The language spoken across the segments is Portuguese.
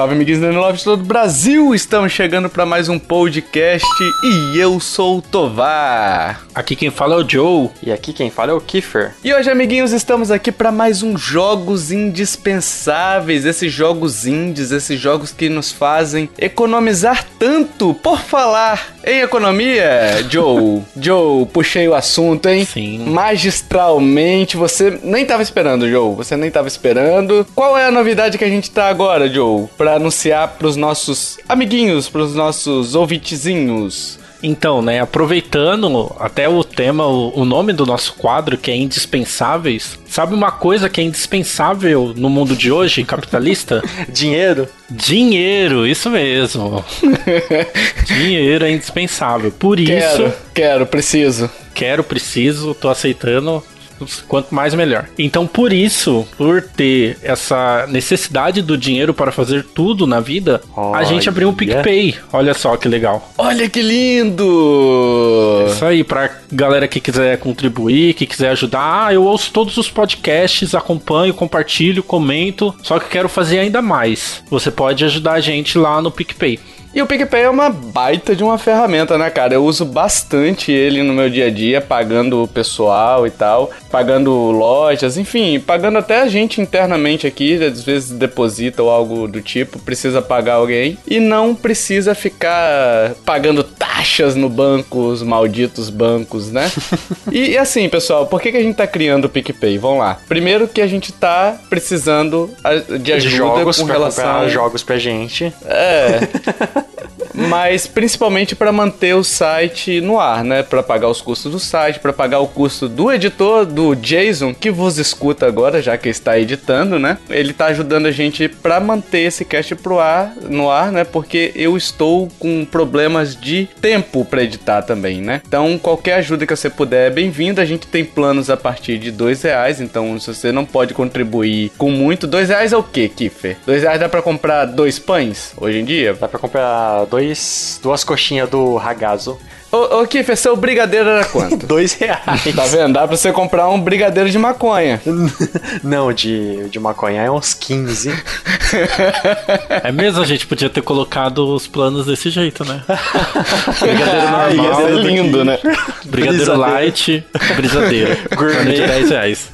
salve, amiguinhos da Love de todo o Brasil! Estamos chegando para mais um podcast e eu sou o Tovar. Aqui quem fala é o Joe. E aqui quem fala é o Kiefer. E hoje, amiguinhos, estamos aqui para mais um Jogos Indispensáveis. Esses jogos indies, esses jogos que nos fazem economizar tanto. Por falar em economia, Joe, Joe, puxei o assunto, hein? Sim. Magistralmente, você nem tava esperando, Joe. Você nem tava esperando. Qual é a novidade que a gente tá agora, Joe? Pra anunciar pros nossos amiguinhos, pros nossos ouvintezinhos. Então, né, aproveitando até o tema, o, o, nome do nosso quadro, que é Indispensáveis, sabe uma coisa que é indispensável no mundo de hoje, capitalista? Dinheiro. Dinheiro, isso mesmo. Dinheiro é indispensável. Por quero, isso. Quero, preciso. Quero, preciso, tô aceitando quanto mais melhor. Então, por isso, por ter essa necessidade do dinheiro para fazer tudo na vida, a gente abriu um PicPay. Olha só que legal. Olha que lindo! É isso aí, pra galera que quiser contribuir, que quiser ajudar. Ah, eu ouço todos os podcasts, acompanho, compartilho, comento, só que quero fazer ainda mais. Você pode ajudar a gente lá no PicPay. E o PicPay é uma baita de uma ferramenta, né, cara? Eu uso bastante ele no meu dia a dia, pagando o pessoal e tal, pagando lojas, enfim, pagando até a gente internamente aqui, às vezes deposita ou algo do tipo, precisa pagar alguém e não precisa ficar pagando taxas no banco, os malditos bancos, né? e, e, assim, pessoal, por que, que a gente tá criando o PicPay? Vamos lá. Primeiro que a gente tá precisando de ajuda de jogos com relação a jogos pra gente. É. mas principalmente para manter o site no ar, né? Para pagar os custos do site, para pagar o custo do editor, do Jason, que vos escuta agora, já que está editando, né? Ele tá ajudando a gente para manter esse cast pro ar, no ar, né? Porque eu estou com problemas de tempo para editar também, né? Então, qualquer ajuda que você puder é bem-vinda. A gente tem planos a partir de dois reais, então se você não pode contribuir com muito, dois reais é o que, Kiffer? Dois reais dá para comprar dois pães hoje em dia? Dá para comprar dois, duas coxinhas do ragazo. Ô, ô Kiffer, seu brigadeiro era quanto? Dois reais. Tá vendo? Dá pra você comprar um brigadeiro de maconha. Não, de, de maconha é uns 15. É mesmo? A gente podia ter colocado os planos desse jeito, né? Brigadeiro normal. Ia ser lindo, né? Brigadeiro brisadeiro. light, brisadeiro. Gourmet de 10 reais.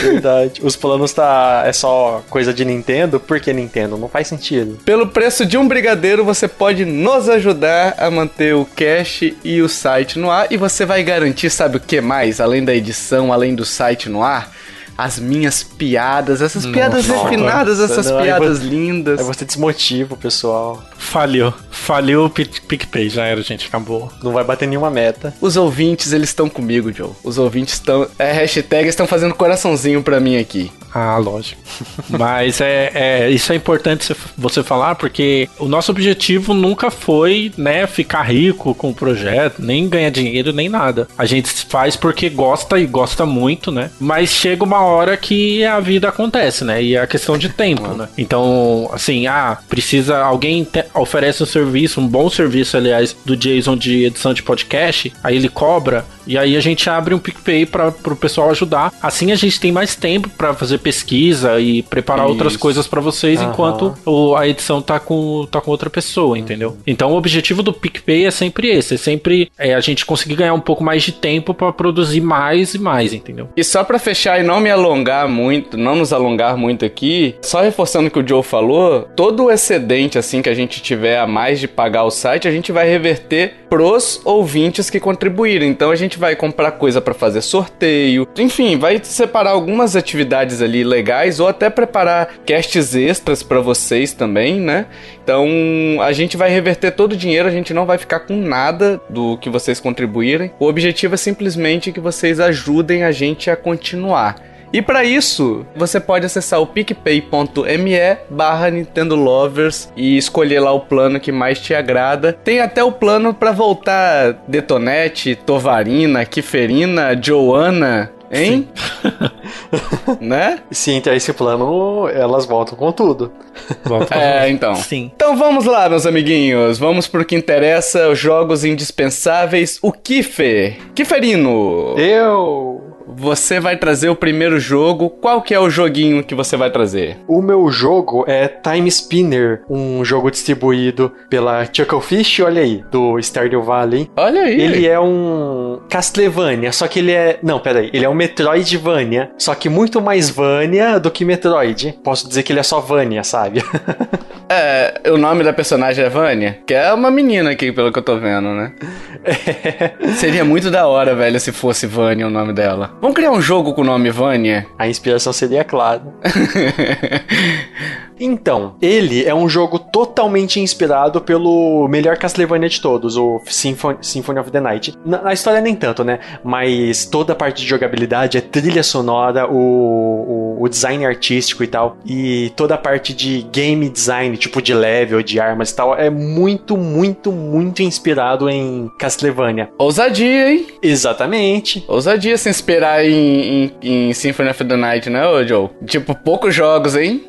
Verdade. Os planos tá. É só coisa de Nintendo? Por que Nintendo? Não faz sentido. Pelo preço de um brigadeiro, você pode nos ajudar a manter o podcast e o site no ar. E você vai garantir, sabe o que mais? Além da edição, além do site no ar? as minhas piadas, essas Nossa, piadas refinadas, essas não, piadas aí lindas. Aí você desmotiva o pessoal. Falhou. Falhou o PicPay, já era, gente, acabou. Não vai bater nenhuma meta. Os ouvintes, eles estão comigo, Joe. Os ouvintes estão. É, hashtag estão fazendo coraçãozinho pra mim aqui. Ah, lógico. Mas é, é, isso é importante você falar, porque o nosso objetivo nunca foi, né, ficar rico com o projeto, nem ganhar dinheiro, nem nada. A gente faz porque gosta e gosta muito, né? Mas chega uma hora que a vida acontece, né? E é a questão de tempo, né? Então, assim, ah, precisa. Alguém te, oferece um serviço, um bom serviço, aliás, do Jason de edição de podcast, aí ele cobra, e aí a gente abre um PicPay para o pessoal ajudar. Assim a gente tem mais tempo para fazer pesquisa e preparar Isso. outras coisas para vocês uhum. enquanto o, a edição tá com, tá com outra pessoa, entendeu? Então o objetivo do PicPay é sempre esse, é sempre é, a gente conseguir ganhar um pouco mais de tempo para produzir mais e mais, entendeu? E só para fechar e não me alongar muito, não nos alongar muito aqui, só reforçando o que o Joe falou, todo o excedente assim que a gente tiver a mais de pagar o site, a gente vai reverter pros ouvintes que contribuíram. Então a gente vai comprar coisa para fazer sorteio, enfim, vai separar algumas atividades ali legais ou até preparar casts extras para vocês também, né? Então a gente vai reverter todo o dinheiro, a gente não vai ficar com nada do que vocês contribuírem. O objetivo é simplesmente que vocês ajudem a gente a continuar. E para isso, você pode acessar o picpay.me barra Nintendo Lovers e escolher lá o plano que mais te agrada. Tem até o plano para voltar Detonete, Tovarina, Kiferina, Joana, Hein? né? Se entrar esse plano, elas voltam com tudo. Voltam é, então. Sim. Então vamos lá, meus amiguinhos. Vamos pro que interessa, os jogos indispensáveis. O Kiffer. Kiferino. Eu você vai trazer o primeiro jogo. Qual que é o joguinho que você vai trazer? O meu jogo é Time Spinner, um jogo distribuído pela Chucklefish, olha aí, do Stardew Valley. Olha aí. Ele é um Castlevania, só que ele é. Não, peraí. Ele é um Metroidvania, só que muito mais Vania do que Metroid. Posso dizer que ele é só Vania, sabe? É, o nome da personagem é Vânia, que é uma menina aqui, pelo que eu tô vendo, né? Seria muito da hora, velho, se fosse Vânia o nome dela. Vamos criar um jogo com o nome Vânia? A inspiração seria clara. Então, ele é um jogo totalmente inspirado pelo melhor Castlevania de todos, o Symphony, Symphony of the Night. Na, na, história nem tanto, né? Mas toda a parte de jogabilidade, a trilha sonora, o, o, o, design artístico e tal, e toda a parte de game design, tipo de level, de armas e tal, é muito, muito, muito inspirado em Castlevania. Ousadia, hein? Exatamente. Ousadia se inspirar em, em, em Symphony of the Night, né, Joe? Tipo, poucos jogos, hein?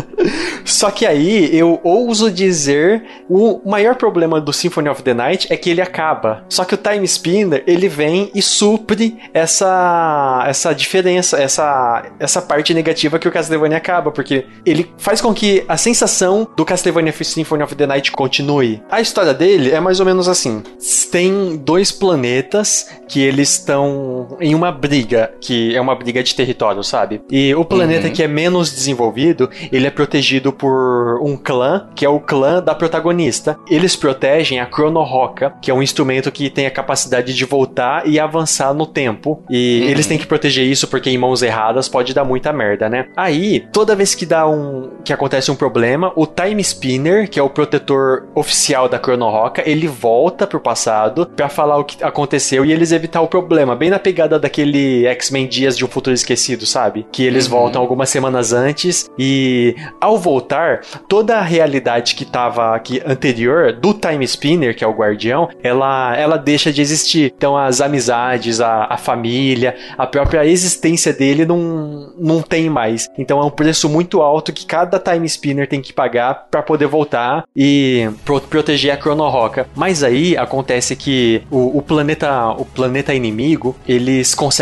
Só que aí eu ouso dizer o maior problema do Symphony of the Night é que ele acaba. Só que o Time Spinner ele vem e supre essa essa diferença, essa essa parte negativa que o Castlevania acaba, porque ele faz com que a sensação do Castlevania Symphony of the Night continue. A história dele é mais ou menos assim: tem dois planetas que eles estão em uma que é uma briga de território, sabe? E o planeta uhum. que é menos desenvolvido, ele é protegido por um clã, que é o clã da protagonista. Eles protegem a Chrono Roca, que é um instrumento que tem a capacidade de voltar e avançar no tempo. E uhum. eles têm que proteger isso porque em mãos erradas pode dar muita merda, né? Aí, toda vez que dá um que acontece um problema, o Time Spinner, que é o protetor oficial da Chrono Roca, ele volta pro passado para falar o que aconteceu e eles evitar o problema, bem na pegada daquele X-Men Dias de um Futuro Esquecido, sabe? Que eles uhum. voltam algumas semanas antes e ao voltar, toda a realidade que estava aqui anterior do Time Spinner, que é o guardião, ela, ela deixa de existir. Então as amizades, a, a família, a própria existência dele não, não tem mais. Então é um preço muito alto que cada Time Spinner tem que pagar para poder voltar e pro, proteger a Chrono Roca. Mas aí acontece que o, o, planeta o planeta inimigo, eles conseguem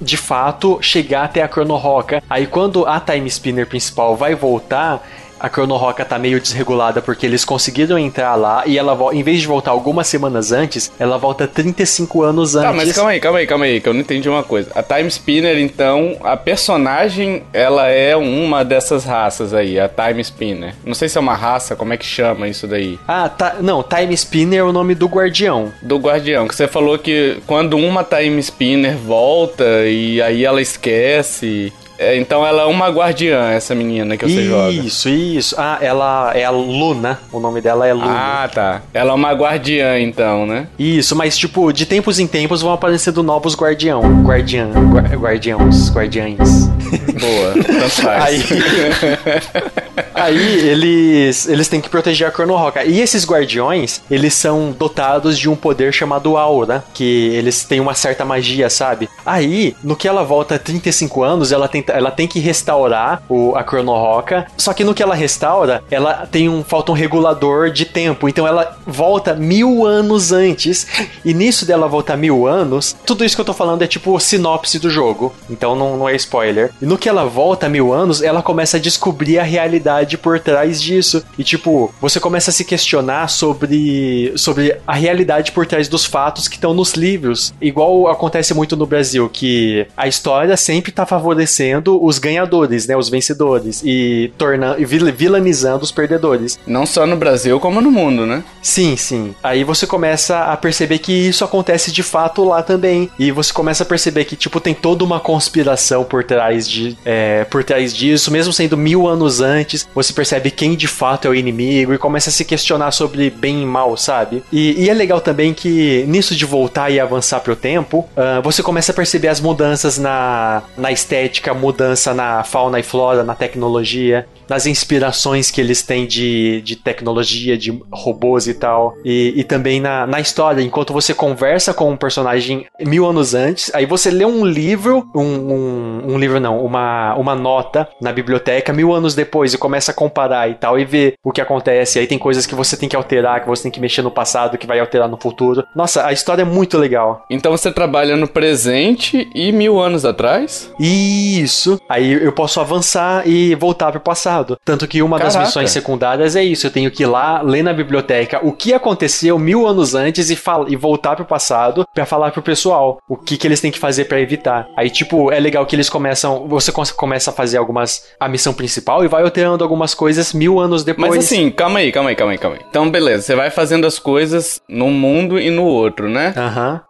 de fato chegar até a Chrono Roca. Aí quando a Time Spinner principal vai voltar, a Chrono Roca tá meio desregulada porque eles conseguiram entrar lá e ela, em vez de voltar algumas semanas antes, ela volta 35 anos antes. Tá, mas calma aí, calma aí, calma aí, que eu não entendi uma coisa. A Time Spinner, então, a personagem, ela é uma dessas raças aí, a Time Spinner. Não sei se é uma raça, como é que chama isso daí? Ah, tá, não, Time Spinner é o nome do guardião. Do guardião, que você falou que quando uma Time Spinner volta e aí ela esquece é, então ela é uma guardiã, essa menina que você isso, joga. Isso, isso. Ah, ela é a Luna. O nome dela é Luna. Ah, tá. Ela é uma guardiã, então, né? Isso, mas tipo, de tempos em tempos vão aparecendo novos guardião. Guardiã. guardiãos. Guardiães. Boa, tanto faz. Aí, aí eles, eles têm que proteger a Chrono Roca. E esses guardiões, eles são dotados de um poder chamado Aura, que eles têm uma certa magia, sabe? Aí, no que ela volta 35 anos, ela tem ela tem que restaurar o, a Chrono Roca. Só que no que ela restaura, ela tem um falta um regulador de tempo. Então ela volta mil anos antes. E nisso dela voltar mil anos, tudo isso que eu tô falando é tipo sinopse do jogo. Então não, não é spoiler. E no que ela volta mil anos, ela começa a descobrir a realidade por trás disso. E tipo, você começa a se questionar sobre, sobre a realidade por trás dos fatos que estão nos livros. Igual acontece muito no Brasil, que a história sempre tá favorecendo os ganhadores, né? Os vencedores. E tornando e vilanizando os perdedores. Não só no Brasil, como no mundo, né? Sim, sim. Aí você começa a perceber que isso acontece de fato lá também. E você começa a perceber que, tipo, tem toda uma conspiração por trás, de, é, por trás disso, mesmo sendo mil anos antes. Você percebe quem de fato é o inimigo e começa a se questionar sobre bem e mal, sabe? E, e é legal também que nisso de voltar e avançar pro tempo, uh, você começa a perceber as mudanças na, na estética, mudança na fauna e flora, na tecnologia. Nas inspirações que eles têm de, de tecnologia, de robôs e tal. E, e também na, na história, enquanto você conversa com um personagem mil anos antes, aí você lê um livro, um, um, um livro não, uma, uma nota na biblioteca mil anos depois e começa a comparar e tal, e ver o que acontece. Aí tem coisas que você tem que alterar, que você tem que mexer no passado, que vai alterar no futuro. Nossa, a história é muito legal. Então você trabalha no presente e mil anos atrás? Isso. Aí eu posso avançar e voltar pro passado. Tanto que uma das Caraca. missões secundárias é isso. Eu tenho que ir lá, ler na biblioteca o que aconteceu mil anos antes e, e voltar pro passado pra falar pro pessoal o que, que eles têm que fazer pra evitar. Aí, tipo, é legal que eles começam. Você começa a fazer algumas. a missão principal e vai alterando algumas coisas mil anos depois. Mas assim, calma aí, calma aí, calma aí, calma aí. Então, beleza, você vai fazendo as coisas num mundo e no outro, né?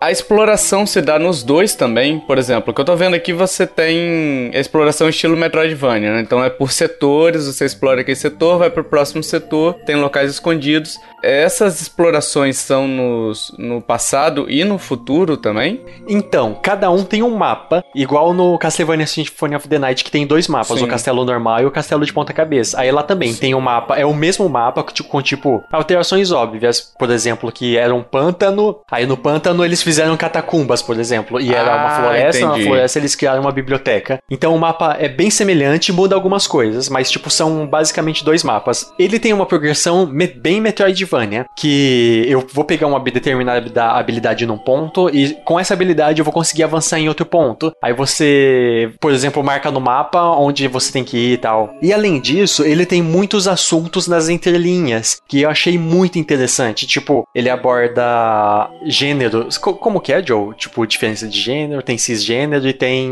A exploração se dá nos dois também. Por exemplo, o que eu tô vendo aqui, você tem exploração estilo Metroidvania, né? Então é por você explora aquele setor, vai pro próximo setor, tem locais escondidos. Essas explorações são nos, no passado e no futuro também? Então, cada um tem um mapa, igual no Castlevania Symphony of the Night, que tem dois mapas, Sim. o castelo normal e o castelo de ponta cabeça. Aí lá também tem um mapa, é o mesmo mapa com, tipo- com, tipo alterações óbvias, por exemplo, que era um pântano, aí no pântano eles fizeram catacumbas, por exemplo, e era uma Ah, floresta, na entendi. floresta eles criaram uma biblioteca. Então o mapa é bem semelhante, muda algumas coisas, mas tipo são basicamente dois mapas. Ele tem uma progressão me- bem Metroidvania, que eu vou pegar uma determinada habilidade num ponto e com essa habilidade eu vou conseguir avançar em outro ponto. Aí você, por exemplo, marca no mapa onde você tem que ir e tal. E além disso, ele tem muitos assuntos nas entrelinhas que eu achei muito interessante. Tipo, ele aborda gêneros. Co- como que é, Joe? Tipo, diferença de gênero, tem cisgênero e tem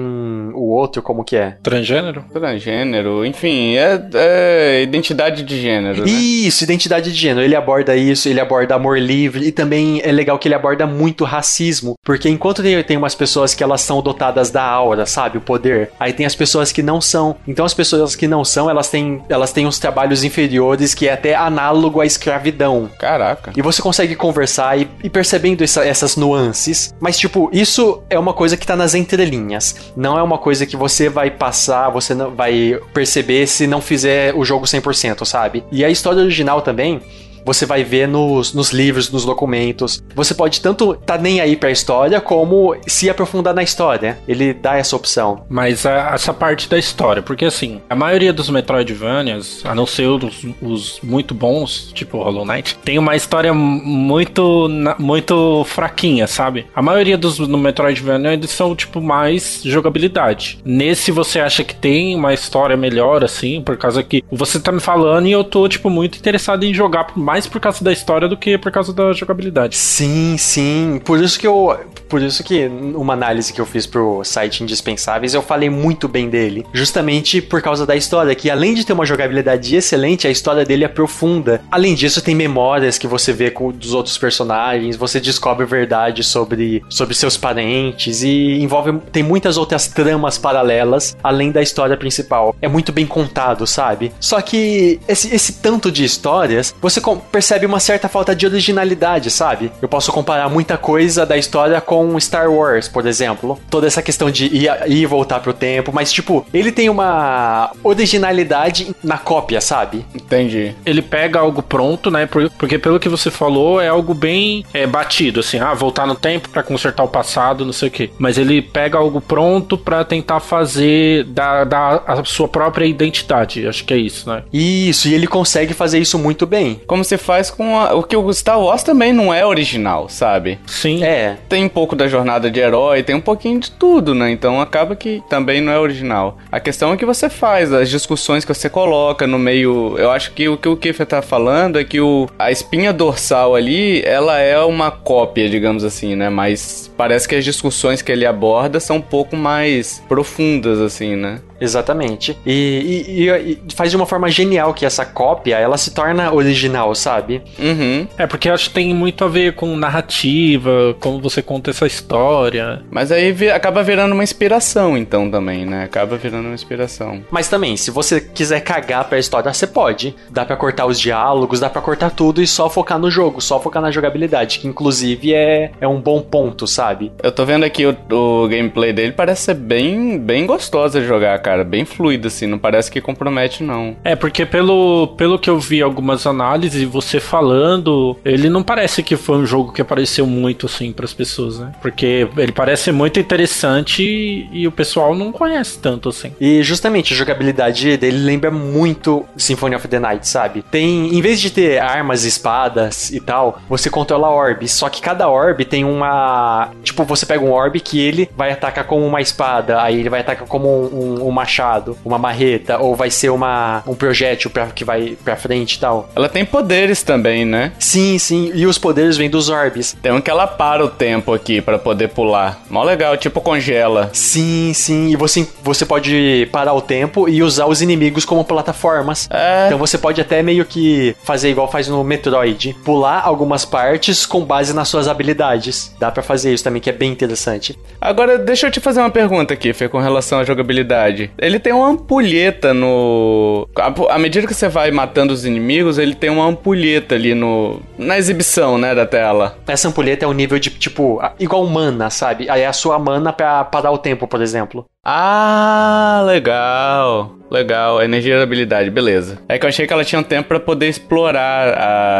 o outro, como que é? Transgênero? Transgênero, enfim, é, é identidade de gênero, né? Isso, identidade de gênero. Ele aborda isso, ele aborda amor livre e também é legal que ele aborda muito racismo, porque enquanto tem, tem umas pessoas que elas são dotadas da aura, sabe, o poder, aí tem as pessoas que não são. Então as pessoas que não são, elas têm, elas têm uns trabalhos inferiores que é até análogo à escravidão. Caraca. E você consegue conversar e, e percebendo essa- essas nuances. Mas, tipo, isso é uma coisa que tá nas entrelinhas. Não é uma coisa que você vai passar, você não vai perceber se não fizer o jogo 100%, sabe? E a história original também. Você vai ver nos, nos livros, nos documentos. Você pode tanto tá nem aí pra história, como se aprofundar na história. Ele dá essa opção. Mas a- essa parte da história, porque assim, a maioria dos Metroidvanias, a não ser os, os muito bons, tipo Hollow Knight, tem uma história muito, muito fraquinha, sabe? A maioria dos no Metroidvania eles são tipo mais jogabilidade. Nesse você acha que tem uma história melhor, assim, por causa que você tá me falando e eu tô, tipo, muito interessado em jogar mais por causa da história do que por causa da jogabilidade. Sim, sim. Por isso que eu. Por isso que uma análise que eu fiz pro site Indispensáveis, eu falei muito bem dele. Justamente por causa da história, que além de ter uma jogabilidade excelente, a história dele é profunda. Além disso, tem memórias que você vê com, dos outros personagens, você descobre verdade sobre, sobre seus parentes e envolve. Tem muitas outras tramas paralelas, além da história principal. É muito bem contado, sabe? Só que esse, esse tanto de histórias, você percebe uma certa falta de originalidade, sabe? Eu posso comparar muita coisa da história com Star Wars, por exemplo. Toda essa questão de ir, ir e voltar pro tempo, mas tipo, ele tem uma originalidade na cópia, sabe? Entendi. ele pega algo pronto, né? por- Porque pelo que você falou, é algo bem é, batido, assim, ah, voltar no tempo pra consertar o passado, não sei o quê. Mas ele pega algo pronto pra tentar fazer da, da a sua própria identidade. Acho que é isso, né? Isso, e ele consegue fazer isso muito bem. Como se faz com a- o que o Star Wars também não é original, sabe? Sim. É, Tem um pouco da jornada de herói, tem um pouquinho de tudo, né? Então acaba que também não é original. A questão é que você faz, as discussões que você coloca no meio. Eu acho que o que o Kiefer tá falando é que o, a espinha dorsal ali, ela é uma cópia, digamos assim, né? Mas parece que as discussões que ele aborda são um pouco mais profundas, assim, né? Exatamente. E, e- e- e faz de uma forma genial que essa cópia, ela se torna original, sabe? Uhum. É, porque eu acho que tem muito a ver com narrativa, como você conta essa história. Mas aí vi- acaba virando uma inspiração, então, também, né? Acaba virando uma inspiração. Mas também, se você quiser cagar pra história, você pode. Dá pra cortar os diálogos, dá pra cortar tudo e só focar no jogo, só focar na jogabilidade, que inclusive é, é um bom ponto, sabe? Eu tô vendo aqui o, o gameplay dele, parece ser bem, bem gostosa de jogar, cara. Cara. Bem fluido, assim. Não parece que compromete, não. É, porque pelo, pelo que eu vi algumas análises, você falando, ele não parece que foi um jogo que apareceu muito, assim, pras pessoas, né? Porque ele parece muito interessante e, e o pessoal não conhece tanto, assim. E justamente a jogabilidade dele lembra muito Symphony of the Night, sabe? Tem, em vez de ter armas, espadas e tal, você controla orbes. Só que cada orbe tem uma. Tipo, você pega um orbe que ele vai atacar como uma espada, aí ele vai atacar como um, um machado, uma marreta, ou vai ser uma, um projétil pra, que vai pra frente e tal. Ela tem poderes também, né? Sim, sim. E os poderes vêm dos orbes. Tem um que ela para o tempo aqui pra poder pular. Mó legal, tipo congela. Sim, sim. E você, você pode parar o tempo e usar os inimigos como plataformas. É. Então você pode até meio que fazer igual faz no Metroid, pular algumas partes com base nas suas habilidades. Dá pra fazer isso também, que é bem interessante. Agora, deixa eu te fazer uma pergunta aqui, Fê, com relação à jogabilidade. Ele tem uma ampulheta no. À medida que você vai matando os inimigos, ele tem uma ampulheta ali no. na exibição, né, da tela. Essa ampulheta é o nível de, tipo, igual mana, sabe? Aí é a sua mana pra parar o tempo, por exemplo. Ah, legal. Legal, energia da habilidade, beleza. É que eu achei que ela tinha um tempo pra poder explorar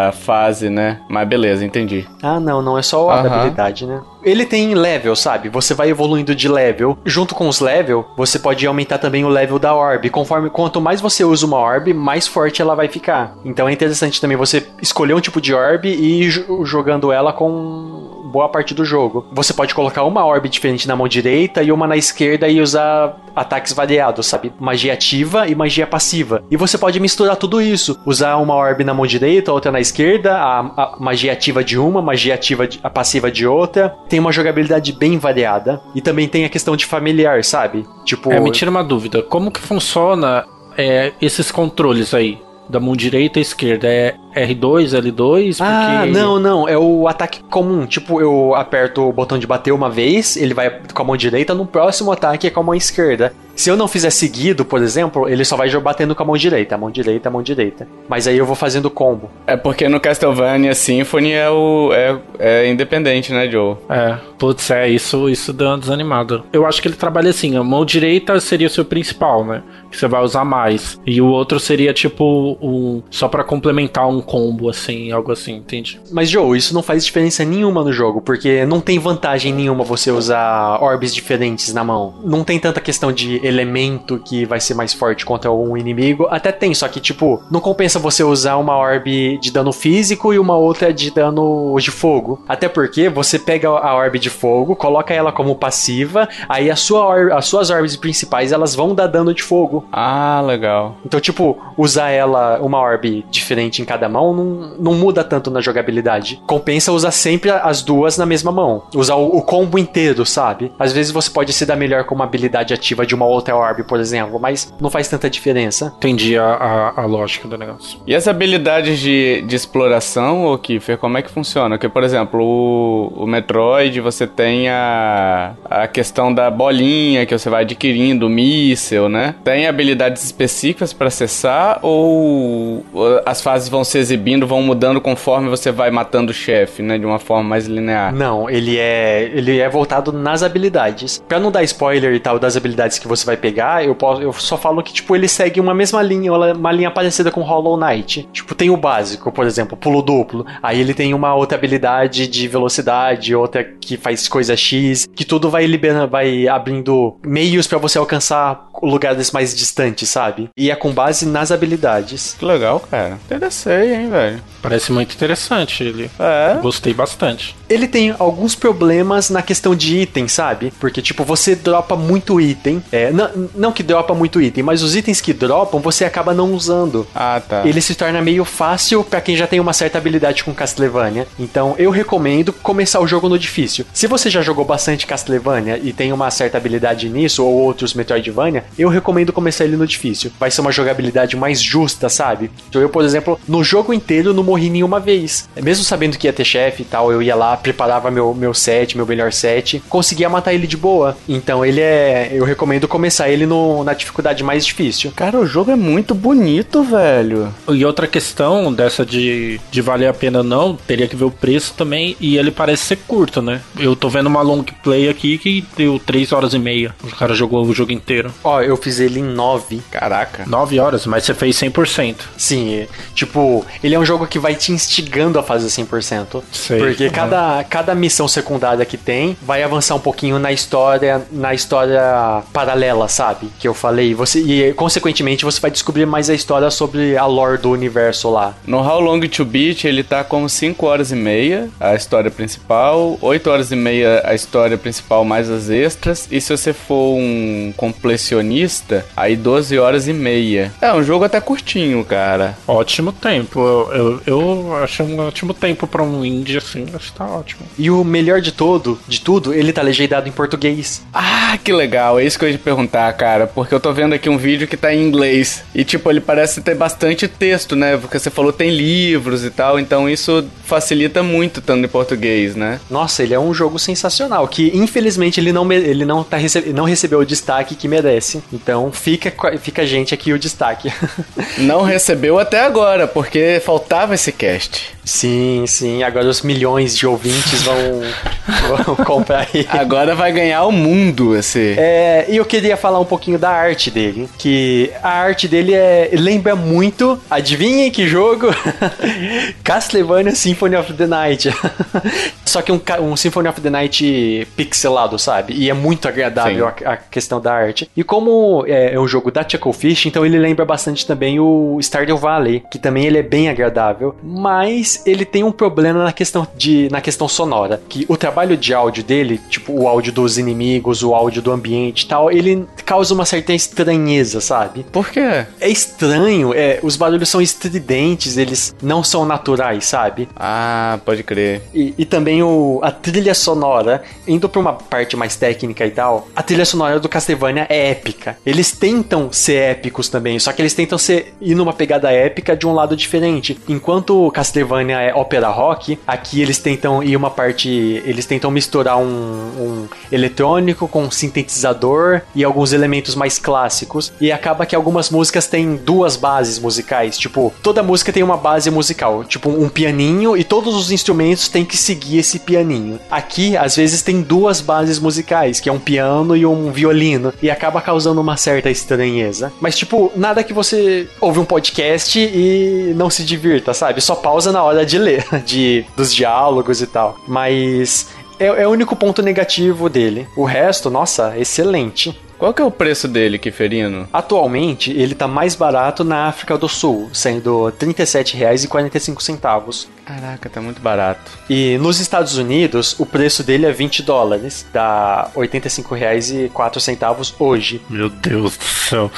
a fase, né? Mas beleza, entendi. Ah, não, não é só a habilidade, né? Ele tem level, sabe? Você vai evoluindo de level. Junto com os level, você pode aumentar também o level da orb. Conforme quanto mais você usa uma orb, mais forte ela vai ficar. Então é interessante também você escolher um tipo de orb e ir jo- jogando ela com boa parte do jogo. Você pode colocar uma orb diferente na mão direita e uma na esquerda e usar ataques variados, sabe? Magia ativa e magia passiva. E você pode misturar tudo isso. Usar uma orb na mão direita, outra na esquerda, a, a magia ativa de uma, magia ativa de, a passiva de outra. Tem uma jogabilidade bem variada. E também tem a questão de familiar, sabe? Tipo. É, me tira uma dúvida. Como que funciona é, esses controles aí? Da mão direita e esquerda? É R2, L2? Ah, Porque- não, não. É o ataque comum. Tipo, eu aperto o botão de bater uma vez, ele vai com a mão direita, no próximo ataque é com a mão esquerda. Se eu não fizer seguido, por exemplo, ele só vai batendo com a mão direita, a mão direita, a mão direita. Mas aí eu vou fazendo combo. É porque no Castlevania Symphony é o. é, é independente, né, Joe? É, putz, é, isso, isso deu uma desanimada. Eu acho que ele trabalha assim, a mão direita seria o seu principal, né? Que você vai usar mais. E o outro seria tipo um. Só pra complementar um combo, assim, algo assim, entende? Mas, Joe, isso não faz diferença nenhuma no jogo, porque não tem vantagem nenhuma você usar orbes diferentes na mão. Não tem tanta questão de elemento que vai ser mais forte contra um inimigo. Até tem, só que, tipo, não compensa você usar uma orbe de dano físico e uma outra de dano de fogo. Até porque você pega a orbe de fogo, coloca ela como passiva, aí a sua or- as suas orbes principais elas vão dar dano de fogo. Ah, legal. Então, tipo, usar ela, uma orb diferente em cada mão, não, não muda tanto na jogabilidade. Compensa usar sempre as duas na mesma mão. Usar o, o combo inteiro, sabe? Às vezes você pode se dar melhor com uma habilidade ativa de uma outra orb, por exemplo, mas não faz tanta diferença. Entendi a, a, a lógica do negócio. E as habilidades de, de exploração, ô Kiffer, como é que funciona? Porque, por exemplo, o, o Metroid, você tem a, a questão da bolinha que você vai adquirindo, o míssel, né? Tem habilidades específicas pra acessar ou as fases vão se exibindo, vão mudando conforme você vai matando o chefe, né? De uma forma mais linear. Não, ele é ele é voltado nas habilidades. Pra não dar spoiler e tal das habilidades que você vai pegar, eu posso eu só falo que tipo ele segue uma mesma linha, uma linha parecida com Hollow Knight. Tipo, tem o básico, por exemplo, pulo duplo. Aí ele tem uma outra habilidade de velocidade, outra que faz coisa X, que tudo vai liberando, vai abrindo meios pra você alcançar lugares mais distantes, sabe? E é com base nas habilidades. Que legal, cara. Interessei, hein, velho. Parece muito interessante ele. É. Gostei bastante. Ele tem alguns problemas na questão de item, sabe? Porque, tipo, você dropa muito item. É, não, não que dropa muito item, mas os itens que dropam você acaba não usando. Ah, tá. Ele se torna meio fácil pra quem já tem uma certa habilidade com Castlevania. Então eu recomendo começar o jogo no difícil. Se você já jogou bastante Castlevania e tem uma certa habilidade nisso, ou outros Metroidvania, eu recomendo começar ele no difícil. Vai ser uma jogabilidade mais justa, sabe? Então eu, por exemplo, no jogo inteiro não morri nenhuma vez. Mesmo sabendo que ia ter chefe e tal, eu ia lá, preparava meu, meu set, meu melhor set, conseguia matar ele de boa. Então ele é. Eu recomendo começar ele no, na dificuldade mais difícil. Cara, o jogo é muito bonito, velho. E outra questão dessa de, de valer a pena ou não, teria que ver o preço também. E ele parece ser curto, né? Eu tô vendo uma long play aqui que deu 3 horas e meia. O cara jogou o jogo inteiro. Ó, Ó, eu fiz ele em 9. Caraca. 9 horas, mas você fez 100%. Sim, tipo, ele é um jogo que vai te instigando a fazer 100%. Sei. Porque Uhum. cada, cada missão secundária que tem vai avançar um pouquinho na história, na história paralela, sabe? Que eu falei. Você, e, consequentemente, você vai descobrir mais a história sobre a lore do universo lá. No How Long to Beat, ele tá com 5 horas e meia, a história principal, 8 horas e meia a história principal mais as extras, e se você for um completionista, aí 12 horas e meia. É um jogo até curtinho, cara. Ótimo tempo. Eu, eu, eu acho um ótimo tempo pra um indie assim. Acho que tá ótimo. E o melhor de todo, de tudo, ele tá legendado em português. Ah, que legal, é isso que eu ia te perguntar, cara, porque eu tô vendo aqui um vídeo que tá em inglês, e tipo, ele parece ter bastante texto, né, porque você falou tem livros e tal, então isso facilita muito estando em português, né? Nossa, ele é um jogo sensacional, que infelizmente ele não, ele não, tá rece- não recebeu o destaque que merece. Então fica, fica a gente aqui o destaque. Não recebeu até agora, porque faltava esse cast. Sim, sim, agora os milhões de ouvintes vão, vão comprar ele. Agora vai ganhar o mundo esse. É, e eu queria falar um pouquinho da arte dele, que a arte dele é lembra muito, adivinhem que jogo? Castlevania Symphony of the Night. Só que um, um Symphony of the Night pixelado, sabe? E é muito agradável a, a questão da arte. E como é, é um jogo da Chucklefish, então ele lembra bastante também o Stardew Valley, que também ele é bem agradável, mas ele tem um problema na questão de na questão sonora, que o trabalho de áudio dele, tipo o áudio dos inimigos, o áudio do ambiente e tal, ele causa uma certa estranheza, sabe? Por quê? É estranho, é, os barulhos são estridentes, eles não são naturais, sabe? Ah, pode crer. E, e também o, a trilha sonora, indo pra uma parte mais técnica e tal, a trilha sonora do Castlevania é épica. Eles tentam ser épicos também, só que eles tentam ser ir numa pegada épica de um lado diferente. Enquanto o Castlevania é ópera rock, aqui eles tentam ir uma parte. Eles tentam misturar um, um eletrônico com um sintetizador e alguns elementos mais clássicos. E acaba que algumas músicas têm duas bases musicais. Tipo, toda música tem uma base musical. Tipo, um pianinho e todos os instrumentos têm que seguir esse pianinho. Aqui, às vezes, tem duas bases musicais, que é um piano e um violino. E acaba causando uma certa estranheza. Mas, tipo, nada que você ouve um podcast e não se divirta, sabe? Só pausa na hora de ler, de, dos diálogos e tal. Mas. É, é o único ponto negativo dele. O resto, nossa, excelente. Qual que é o preço dele, Kiferino? Atualmente, ele tá mais barato na África do Sul, sendo R$ 37,45. Caraca, tá muito barato. E nos Estados Unidos, o preço dele é 20 dólares, dá R$ 85,04 hoje. Meu Deus do céu.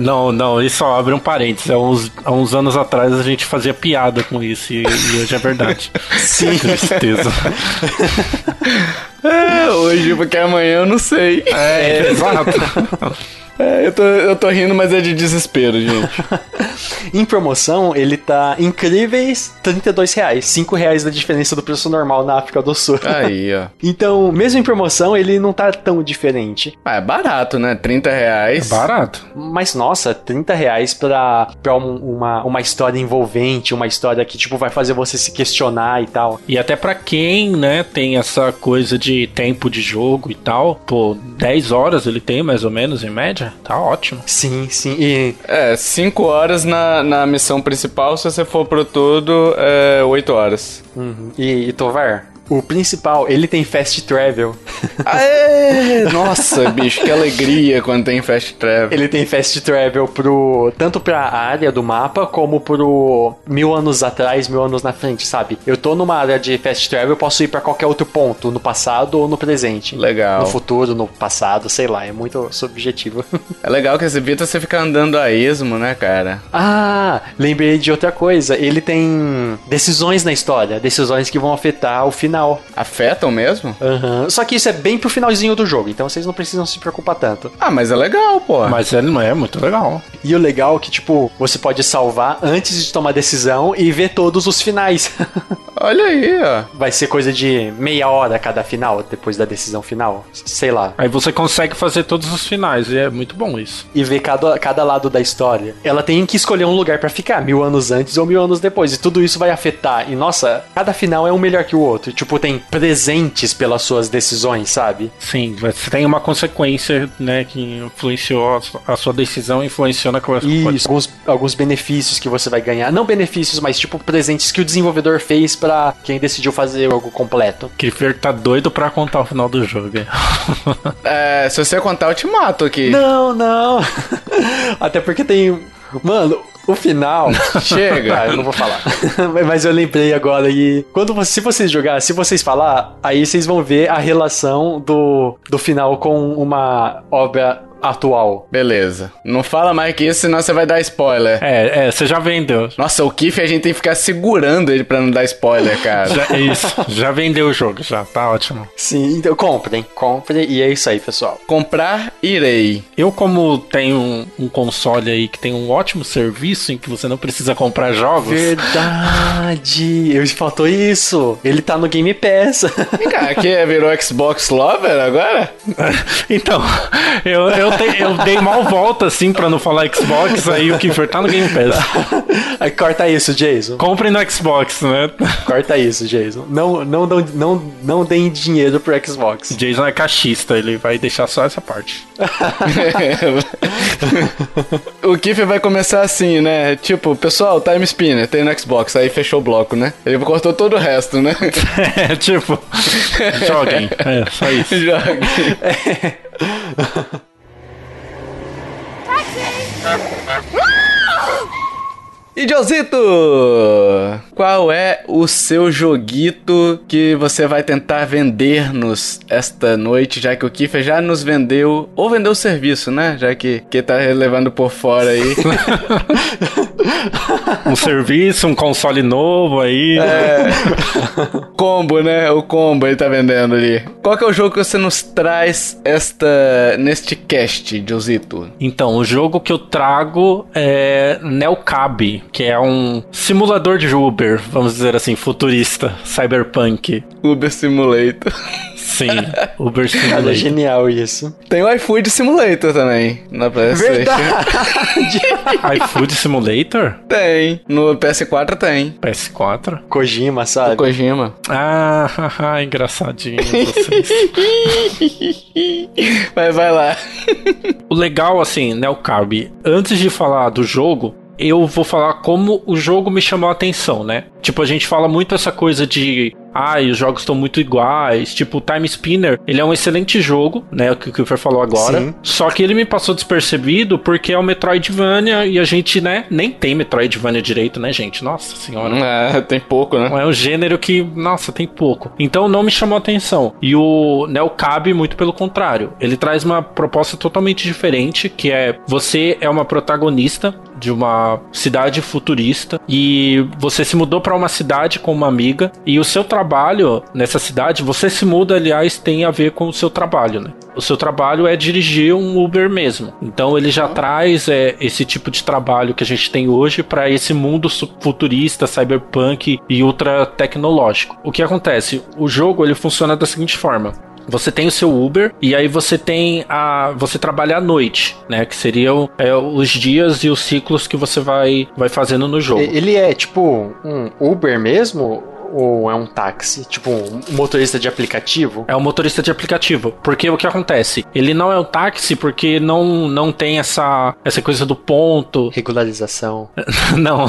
Não, não, isso só abre um parênteses. Há uns, há uns anos atrás a gente fazia piada com isso e, e hoje é verdade. Sim. Que tristeza. É, hoje, porque amanhã eu não sei. É, exato. É, eu tô, eu tô rindo, mas é de desespero, gente. Em promoção, ele tá incríveis 32 reais, 5 reais da diferença do preço normal na África do Sul. Aí, ó. Então, mesmo em promoção, ele não tá tão diferente. Ah, é barato, né? 30 reais. Barato. Mas, nossa, 30 reais pra, pra um- uma, uma história envolvente, uma história que, tipo, vai fazer você se questionar e tal. E até pra quem, né, tem essa coisa de tempo de jogo e tal, pô, 10 horas ele tem mais ou menos em média, tá ótimo. Sim, sim. E É, 5 horas na, na missão principal, se você for pro todo, é 8 horas. Uhum. E, e Tovar, o principal, ele tem fast travel. Aê! Nossa, bicho, que alegria quando tem fast travel. Ele tem fast travel pro tanto pra área do mapa como pro mil anos atrás, mil anos na frente, sabe? Eu tô numa área de fast travel, eu posso ir pra qualquer outro ponto, no passado ou no presente. Legal. No futuro, no passado, sei lá, é muito subjetivo. É legal que esse evita você ficar andando a esmo, né, cara? ah, lembrei de outra coisa. Ele tem decisões na história, decisões que vão afetar o final. Afetam mesmo? Aham. Só que isso é bem pro finalzinho do jogo, então vocês não precisam se preocupar tanto. Ah, mas é legal, pô. Mas ele não é muito legal. E o legal é que, tipo, você pode salvar antes de tomar decisão e ver todos os finais. Olha aí, ó. Vai ser coisa de meia hora cada final, depois da decisão final. Sei lá. Aí você consegue fazer todos os finais, e é muito bom isso. E ver cada, cada lado da história. Ela tem que escolher um lugar para ficar, mil anos antes ou mil anos depois. E tudo isso vai afetar. E nossa, cada final é um melhor que o outro. Tipo, tem presentes pelas suas decisões, sabe? Sim, você tem uma consequência, né, que influenciou a sua decisão, influenciou na coisa. Isso, alguns, alguns benefícios que você vai ganhar. Não benefícios, mas tipo presentes que o desenvolvedor fez para quem decidiu fazer o jogo completo. Kiefer tá doido pra contar o final do jogo. é, se você contar, eu te mato aqui. Não, não. Até porque tem. Mano, o final. Chega. Ah, eu não vou falar. Mas eu lembrei agora e quando se vocês jogar, se vocês falar, aí vocês vão ver a relação do, do final com uma obra atual. Beleza. Não fala mais que isso, senão você vai dar spoiler. É, é, você já vendeu. Nossa, o Kiff a gente tem que ficar segurando ele pra não dar spoiler, cara. já, é isso, já vendeu o jogo, já, tá ótimo. Sim, então comprem, comprem e é isso aí, pessoal. Comprar, irei. Eu, como tenho um, um console aí que tem um ótimo serviço em que você não precisa comprar jogos. Verdade! Eu faltou isso! Ele tá no Game Pass. Cara, aqui é, virou Xbox Lover agora? então, eu, eu te, eu dei mal volta, assim, pra não falar Xbox, aí o Kiefer tá no Game Pass. Aí corta isso, Jason. Comprem no Xbox, né? Corta isso, Jason. Não, não, não, não, não deem dinheiro pro Xbox. Jason é cachista, ele vai deixar só essa parte. o Kiefer vai começar assim, né? Tipo, pessoal, Time Spinner tem no Xbox, aí fechou o bloco, né? Ele cortou todo o resto, né? é, tipo, joguem. É, só isso. Joguem. É. Josito, qual é o seu joguito que você vai tentar vender-nos esta noite, já que o Kiffer já nos vendeu, ou vendeu o serviço, né? Já que, que tá levando por fora aí. um serviço, um console novo aí. É. combo, né? O combo ele tá vendendo ali. Qual que é o jogo que você nos traz esta neste cast, Josito? Então, o jogo que eu trago é Nelcab que é um simulador de Uber, vamos dizer assim, futurista, cyberpunk. Uber Simulator. Sim, Uber Simulator. É genial isso. Tem o iFood Simulator também na PlayStation. Verdade! iFood Simulator? Tem. No PS4 tem. PS4? Kojima, sabe? O Kojima. Ah, haha, engraçadinho vocês. Mas vai lá. o legal, assim, né, o Carby, antes de falar do jogo, eu vou falar como o jogo me chamou a atenção, né? Tipo, a gente fala muito essa coisa de ah, os jogos estão muito iguais. Tipo, o Time Spinner, ele é um excelente jogo, né? O que o Kiefer falou agora. Sim. Só que ele me passou despercebido porque é o Metroidvania e a gente, né, nem tem Metroidvania direito, né, gente? Nossa senhora. É, tem pouco, né? É um gênero que, nossa, tem pouco. Então não me chamou atenção. E o Neo Cabe, muito pelo contrário. Ele traz uma proposta totalmente diferente, que é você é uma protagonista de uma cidade futurista e você se mudou para uma cidade com uma amiga e o seu trabalho nessa cidade, você se muda, aliás, tem a ver com o seu trabalho, né? O seu trabalho é dirigir um Uber mesmo. Então ele já traz é, esse tipo de trabalho que a gente tem hoje para esse mundo futurista, cyberpunk e ultra tecnológico. O que acontece? O jogo ele funciona da seguinte forma: você tem o seu Uber e aí você tem a você trabalha à noite, né? Que seriam é, os dias e os ciclos que você vai vai fazendo no jogo. Ele é tipo um Uber mesmo ou é um táxi? Tipo, um motorista de aplicativo? É um motorista de aplicativo. Porque o que acontece? Ele não é um táxi porque não, não tem essa, essa coisa do ponto. Regularização. não.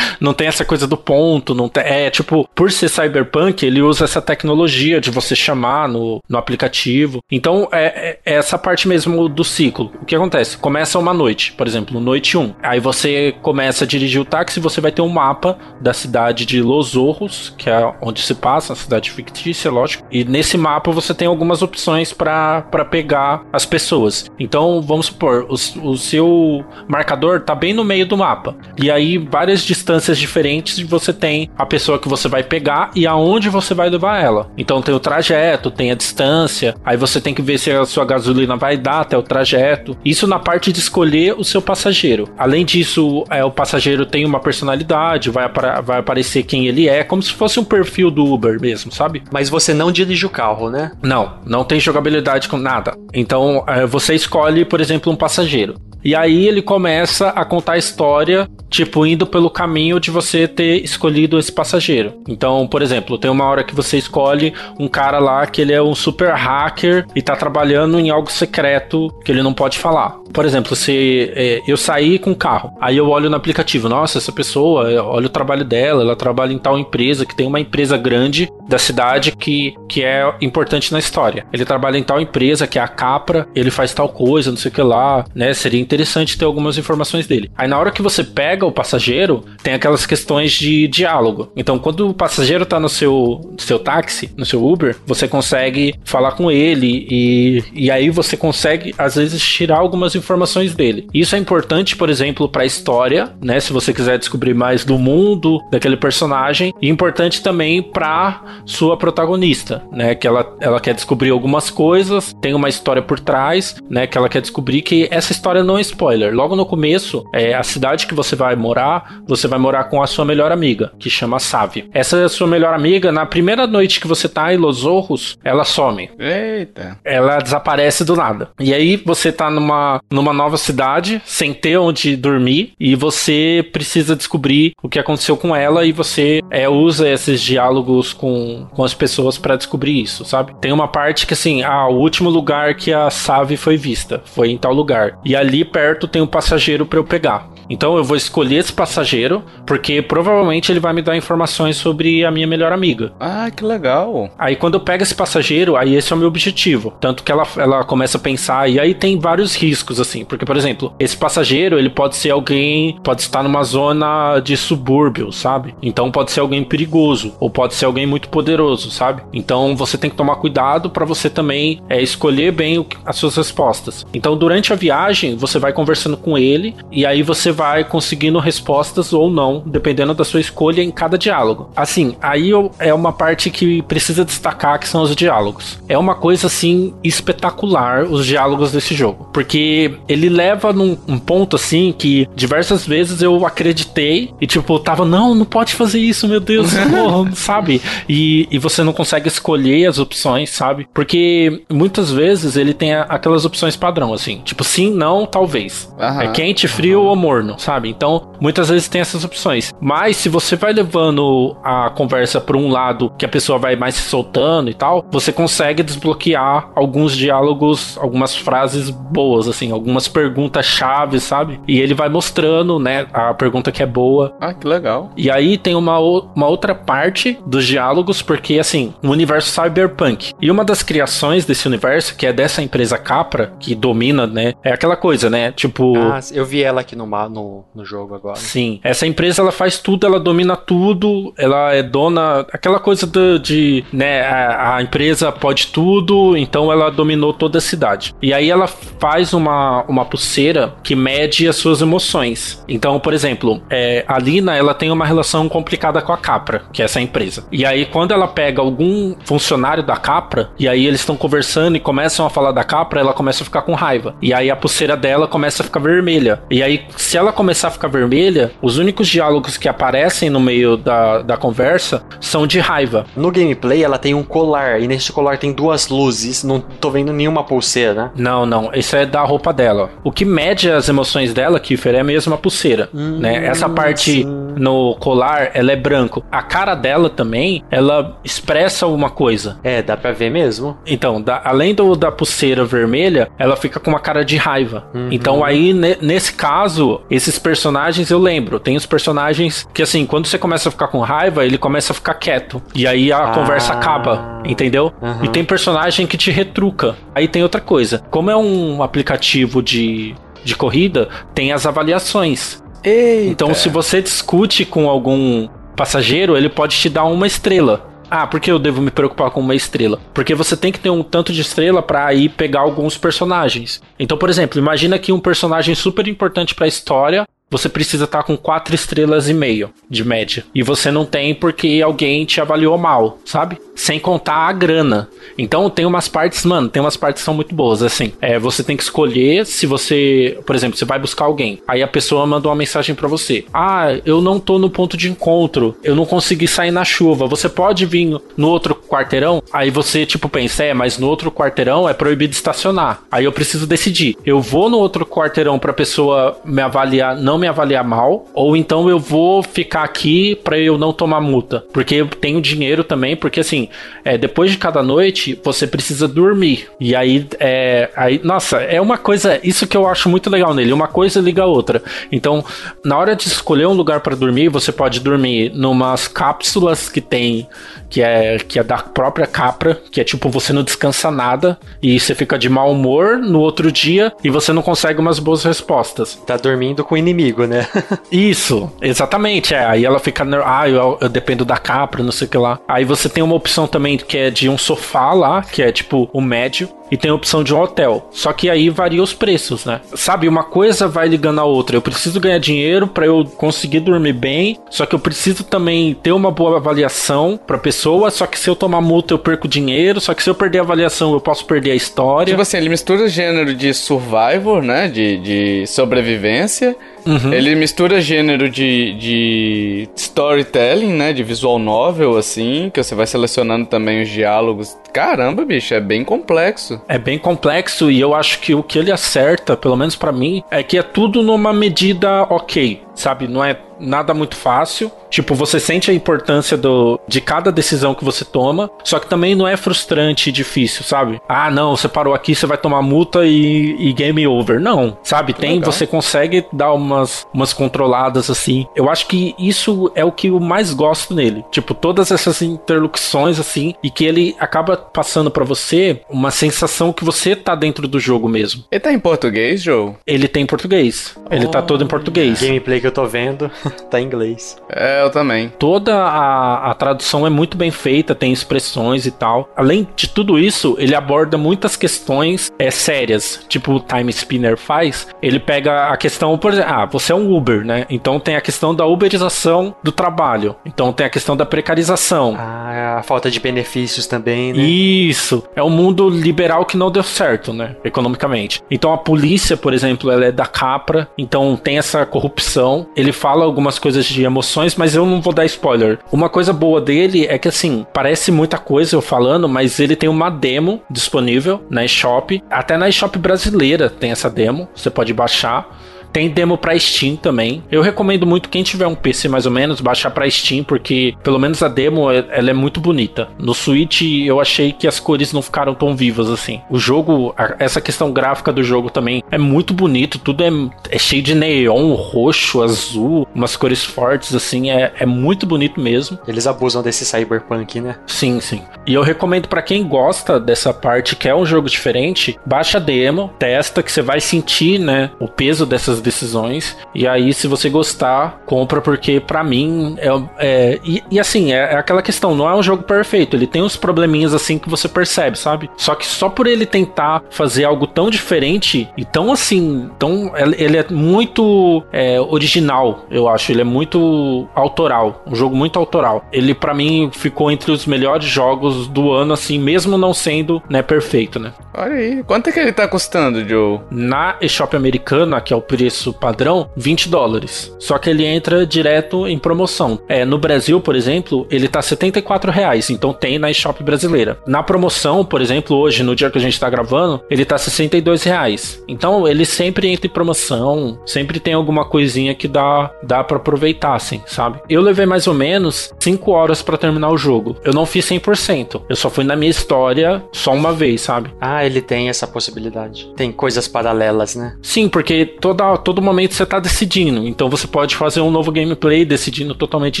Não tem essa coisa do ponto, não tem, é tipo, por ser cyberpunk, ele usa essa tecnologia de você chamar no, no aplicativo. Então, é, é essa parte mesmo do ciclo. O que acontece? Começa uma noite, por exemplo, noite 1. Aí você começa a dirigir o táxi, você vai ter um mapa da cidade de Los Orros, que é onde se passa, a cidade fictícia, lógico. E nesse mapa você tem algumas opções para pegar as pessoas. Então, vamos supor, o, o seu marcador tá bem no meio do mapa. E aí, várias distâncias experiências diferentes você tem a pessoa que você vai pegar e aonde você vai levar ela. Então tem o trajeto, tem a distância, aí você tem que ver se a sua gasolina vai dar até o trajeto. Isso na parte de escolher o seu passageiro. Além disso, é, o passageiro tem uma personalidade, vai, vai aparecer quem ele é, como se fosse um perfil do Uber mesmo, sabe? Mas você não dirige o carro, né? Não, não tem jogabilidade com nada. Então é, você escolhe, por exemplo, um passageiro. E aí ele começa a contar a história, tipo, indo pelo caminho de você ter escolhido esse passageiro. Então, por exemplo, tem uma hora que você escolhe um cara lá que ele é um super hacker e tá trabalhando em algo secreto que ele não pode falar. Por exemplo, se é, eu sair com um carro, aí eu olho no aplicativo, nossa, essa pessoa, olha o trabalho dela, ela trabalha em tal empresa, que tem uma empresa grande da cidade que, que é importante na história. Ele trabalha em tal empresa, que é a Capra, ele faz tal coisa, não sei o que lá, né? Seria interessante ter algumas informações dele. Aí na hora que você pega o passageiro, tem aquelas questões de diálogo. Então, quando o passageiro tá no seu, seu táxi, no seu Uber, você consegue falar com ele e, e aí você consegue, às vezes, tirar algumas informações dele. Isso é importante, por exemplo, para a história, né? Se você quiser descobrir mais do mundo daquele personagem, e importante também para sua protagonista, né? Que ela, ela quer descobrir algumas coisas, tem uma história por trás, né? Que ela quer descobrir que essa história não spoiler. Logo no começo, é a cidade que você vai morar, você vai morar com a sua melhor amiga, que chama Sávia. Essa sua melhor amiga, na primeira noite que você tá em Los Orros, ela some. Eita. Ela desaparece do nada. E aí você tá numa, numa nova cidade, sem ter onde dormir, e você precisa descobrir o que aconteceu com ela e você é, usa esses diálogos com, com as pessoas para descobrir isso, sabe? Tem uma parte que assim, ah, o último lugar que a Save foi vista foi em tal lugar. E ali perto tem um passageiro para eu pegar. Então eu vou escolher esse passageiro, porque provavelmente ele vai me dar informações sobre a minha melhor amiga. Ah, que legal. Aí quando eu pego esse passageiro, aí esse é o meu objetivo. Tanto que ela, ela começa a pensar, e aí tem vários riscos, assim. Porque, por exemplo, esse passageiro, ele pode ser alguém, pode estar numa zona de subúrbio, sabe? Então pode ser alguém perigoso, ou pode ser alguém muito poderoso, sabe? Então você tem que tomar cuidado para você também é, escolher bem o, as suas respostas. Então durante a viagem, você vai conversando com ele, e aí você vai conseguindo respostas ou não, dependendo da sua escolha em cada diálogo. Assim, aí eu, é uma parte que precisa destacar que são os diálogos. É uma coisa assim espetacular os diálogos desse jogo, porque ele leva num um ponto assim que diversas vezes eu acreditei e tipo tava não, não pode fazer isso, meu Deus, porra, sabe? E, e você não consegue escolher as opções, sabe? Porque muitas vezes ele tem aquelas opções padrão assim, tipo sim, não, talvez. Uhum. É quente, frio uhum. ou morno sabe? Então, muitas vezes tem essas opções. Mas se você vai levando a conversa para um lado que a pessoa vai mais se soltando e tal, você consegue desbloquear alguns diálogos, algumas frases boas, assim, algumas perguntas chave, sabe? E ele vai mostrando, né, a pergunta que é boa. Ah, que legal. E aí tem uma, uma outra parte dos diálogos, porque, assim, o um universo cyberpunk. E uma das criações desse universo, que é dessa empresa Capra, que domina, né, é aquela coisa, né, tipo... Ah, eu vi ela aqui no, no no, jogo agora. Sim. Essa empresa ela faz tudo, ela domina tudo, ela é dona. Aquela coisa de, de né, a, a, empresa pode tudo, então ela dominou toda a cidade. E aí ela faz uma, uma pulseira que mede as suas emoções. Então, por exemplo, é, a Lina ela tem uma relação complicada com a Capra, que é essa empresa. E aí, quando ela pega algum funcionário da Capra, e aí eles estão conversando e começam a falar da Capra, ela começa a ficar com raiva. E aí a pulseira dela começa a ficar vermelha. E aí, se ela começar a ficar vermelha, os únicos diálogos que aparecem no meio da, da conversa são de raiva. No gameplay, ela tem um colar, e nesse colar tem duas luzes. Não tô vendo nenhuma pulseira, né? Não, não. Isso é da roupa dela. O que mede as emoções dela, Kiffer, é mesmo a pulseira. Hum, né? Essa parte sim. no colar, ela é branco. A cara dela também, ela expressa uma coisa. É, dá pra ver mesmo. Então, da, além do, da pulseira vermelha, ela fica com uma cara de raiva. Uhum. Então, aí, ne, nesse caso, esses personagens eu lembro. Tem os personagens que, assim, quando você começa a ficar com raiva, ele começa a ficar quieto. E aí a ah. conversa acaba, entendeu? Uhum. E tem personagem que te retruca. Aí tem outra coisa. Como é um aplicativo de, de corrida, tem as avaliações. Eita. Então, se você discute com algum passageiro, ele pode te dar uma estrela. Ah, por que eu devo me preocupar com uma estrela? Porque você tem que ter um tanto de estrela para ir pegar alguns personagens. Então, por exemplo, imagina que um personagem super importante para a história você precisa estar com quatro estrelas e meio de média. E você não tem porque alguém te avaliou mal, sabe? Sem contar a grana. Então tem umas partes, mano, tem umas partes que são muito boas, assim. É, você tem que escolher se você, por exemplo, você vai buscar alguém. Aí a pessoa manda uma mensagem para você. Ah, eu não tô no ponto de encontro. Eu não consegui sair na chuva. Você pode vir no outro quarteirão? Aí você, tipo, pensa, é, mas no outro quarteirão é proibido estacionar. Aí eu preciso decidir. Eu vou no outro quarteirão pra pessoa me avaliar, não me avaliar mal, ou então eu vou ficar aqui para eu não tomar multa. Porque eu tenho dinheiro também, porque assim, é, depois de cada noite, você precisa dormir. E aí, é, aí, nossa, é uma coisa, isso que eu acho muito legal nele. Uma coisa liga a outra. Então, na hora de escolher um lugar para dormir, você pode dormir numas cápsulas que tem que é que é da própria Capra, que é tipo você não descansa nada e você fica de mau humor no outro dia e você não consegue umas boas respostas. Tá dormindo com o inimigo, né? Isso, exatamente. É. Aí ela fica, ah, eu, eu dependo da Capra, não sei o que lá. Aí você tem uma opção também que é de um sofá lá, que é tipo o médio e tem a opção de um hotel. Só que aí varia os preços, né? Sabe, uma coisa vai ligando a outra. Eu preciso ganhar dinheiro para eu conseguir dormir bem, só que eu preciso também ter uma boa avaliação para pessoa, só que se eu tomar multa eu perco dinheiro, só que se eu perder a avaliação eu posso perder a história. Tipo assim, ele mistura gênero de survival, né, de, de sobrevivência Uhum. Ele mistura gênero de, de storytelling, né? De visual novel, assim, que você vai selecionando também os diálogos. Caramba, bicho, é bem complexo. É bem complexo e eu acho que o que ele acerta, pelo menos para mim, é que é tudo numa medida ok, sabe? Não é nada muito fácil. Tipo, você sente a importância do, de cada decisão que você toma, só que também não é frustrante e difícil, sabe? Ah, não, você parou aqui, você vai tomar multa e, e game over. Não, sabe? Tem, Legal. você consegue dar umas, umas controladas assim. Eu acho que isso é o que eu mais gosto nele. Tipo, todas essas interlocuções assim, e que ele acaba passando para você uma sensação que você tá dentro do jogo mesmo. Ele tá em português, Joe? Ele tem em português. Oh, ele tá todo em português. Gameplay que eu tô vendo tá em inglês. É, eu também. Toda a, a tradução é muito bem feita, tem expressões e tal. Além de tudo isso, ele aborda muitas questões é, sérias, tipo o Time Spinner faz. Ele pega a questão, por exemplo, ah, você é um Uber, né? Então tem a questão da uberização do trabalho. Então tem a questão da precarização. Ah, a falta de benefícios também, né? Isso. É um mundo liberal que não deu certo, né? Economicamente. Então a polícia, por exemplo, ela é da Capra, então tem essa corrupção. Ele fala algumas coisas de emoções, mas eu não vou dar spoiler. Uma coisa boa dele é que assim, parece muita coisa eu falando, mas ele tem uma demo disponível na eShop. Até na eShop brasileira tem essa demo, você pode baixar. Tem demo para Steam também. Eu recomendo muito quem tiver um PC mais ou menos baixar para Steam porque pelo menos a demo é, ela é muito bonita. No Switch eu achei que as cores não ficaram tão vivas assim. O jogo, essa questão gráfica do jogo também é muito bonito. Tudo é, é cheio de neon, roxo, azul, umas cores fortes assim. É, é muito bonito mesmo. Eles abusam desse cyberpunk, né? Sim, sim. E eu recomendo para quem gosta dessa parte que é um jogo diferente, baixa a demo, testa que você vai sentir, né, o peso dessas decisões. E aí, se você gostar, compra, porque para mim é. é e, e, assim, é, é, aquela questão, não é um jogo perfeito. Ele tem uns probleminhas assim que você percebe, sabe? Só que só por ele tentar fazer algo tão diferente e tão assim. Tão, ele é muito é, original, eu acho. Ele é muito autoral. Um jogo muito autoral. Ele, para mim, ficou entre os melhores jogos do ano, assim, mesmo não sendo né, perfeito, né? Olha aí. Quanto é que ele tá custando, Joe? Na eShop americana, que é o preço preço padrão 20 dólares. Só que ele entra direto em promoção. É, no Brasil, por exemplo, ele tá 74 reais, então tem na eShop brasileira. Na promoção, por exemplo, hoje, no dia que a gente tá gravando, ele tá 62 reais. Então ele sempre entra em promoção, sempre tem alguma coisinha que dá, dá para aproveitar, assim, sabe? Eu levei mais ou menos 5 horas para terminar o jogo. Eu não fiz 100%. Eu só fui na minha história só uma vez, sabe? Ah, ele tem essa possibilidade. Tem coisas paralelas, né? Sim, porque toda todo momento você tá decidindo. Então você pode fazer um novo gameplay decidindo totalmente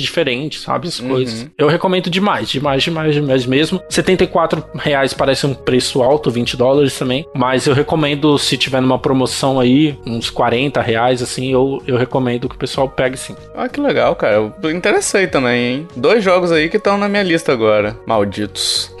diferente, sabe? As uhum. coisas. Eu recomendo demais, demais, demais, demais mesmo. 74 reais parece um preço alto, 20 dólares também. Mas eu recomendo, se tiver numa promoção aí, uns 40 reais, assim, eu, eu recomendo que o pessoal pegue sim. Ah, que legal, cara. Eu interessei também, hein? Dois jogos aí que estão na minha lista agora. Malditos.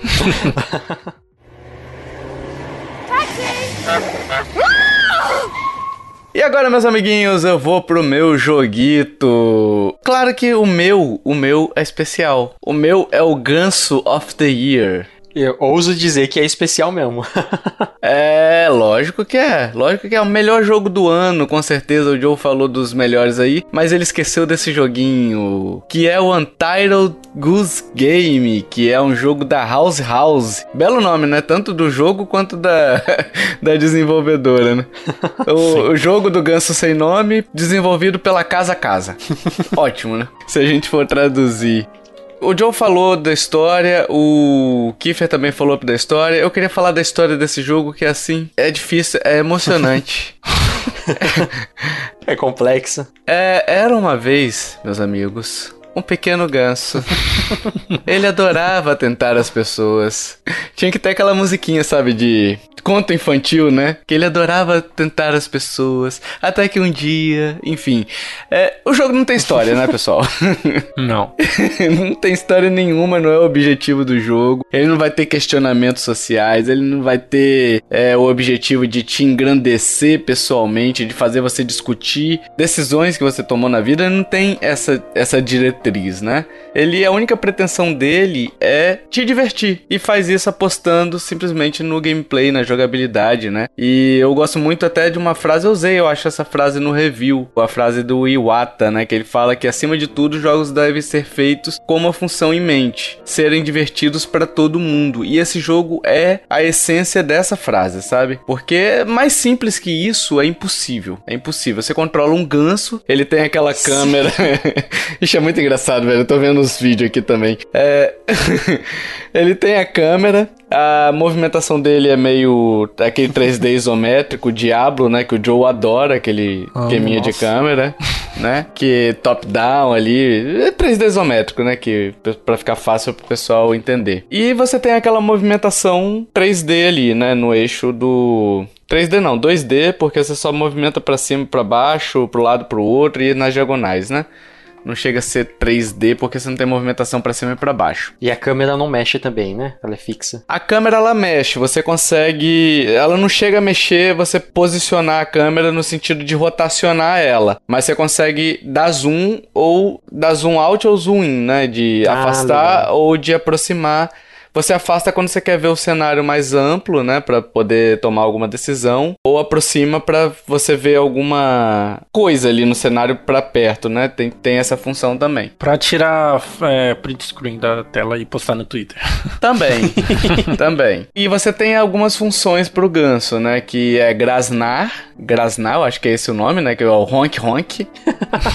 E agora, meus amiguinhos, eu vou pro meu joguito. Claro que o meu, o meu é especial. O meu é o Ganso of the Year. Eu ouso dizer que é especial mesmo. é, lógico que é. Lógico que é o melhor jogo do ano, com certeza. O Joe falou dos melhores aí, mas ele esqueceu desse joguinho, que é o Untitled Goose Game, que é um jogo da House House. Belo nome, né? Tanto do jogo quanto da, da desenvolvedora, né? O, o jogo do Ganso Sem Nome, desenvolvido pela Casa Casa. Ótimo, né? Se a gente for traduzir. O Joe falou da história, o Kiefer também falou da história. Eu queria falar da história desse jogo que assim é difícil, é emocionante. é complexo. É, era uma vez, meus amigos, um pequeno ganso. Ele adorava tentar as pessoas. Tinha que ter aquela musiquinha, sabe, de conto infantil, né? Que ele adorava tentar as pessoas. Até que um dia, enfim. É, o jogo não tem história, né, pessoal? Não. não tem história nenhuma, não é o objetivo do jogo. Ele não vai ter questionamentos sociais, ele não vai ter é, o objetivo de te engrandecer pessoalmente, de fazer você discutir decisões que você tomou na vida. Ele não tem essa, essa diretriz, né? Ele, a única pretensão dele é te divertir. E faz isso apostando simplesmente no gameplay, na jogabilidade, né? E eu gosto muito até de uma frase, eu usei, eu acho essa frase no review, a frase do Iwata, né? Que ele fala que acima de tudo os jogos devem ser feitos com uma função em mente, serem divertidos para todo mundo. E esse jogo é a essência dessa frase, sabe? Porque mais simples que isso é impossível. É impossível. Você controla um ganso, ele tem aquela câmera. isso é muito engraçado, velho. Eu tô vendo os vídeos aqui também. É. ele tem a câmera, a movimentação dele é meio aquele 3D isométrico, Diablo, né? Que o Joe adora, aquele oh, esqueminha de câmera, né? Que top-down ali. É 3D isométrico, né? Que para ficar fácil pro pessoal entender. E você tem aquela movimentação 3D ali, né? No eixo do 3D não, 2D, porque você só movimenta para cima para baixo, pro lado pro outro e nas diagonais, né? Não chega a ser 3D porque você não tem movimentação para cima e para baixo. E a câmera não mexe também, né? Ela é fixa. A câmera ela mexe, você consegue, ela não chega a mexer, você posicionar a câmera no sentido de rotacionar ela, mas você consegue dar zoom ou dar zoom out ou zoom in, né, de ah, afastar legal. ou de aproximar você afasta quando você quer ver o cenário mais amplo, né, para poder tomar alguma decisão, ou aproxima para você ver alguma coisa ali no cenário para perto, né? Tem, tem essa função também. Para tirar é, print screen da tela e postar no Twitter. Também, também. E você tem algumas funções pro ganso, né, que é grasnar, grasnar, eu acho que é esse o nome, né, que é o honk honk,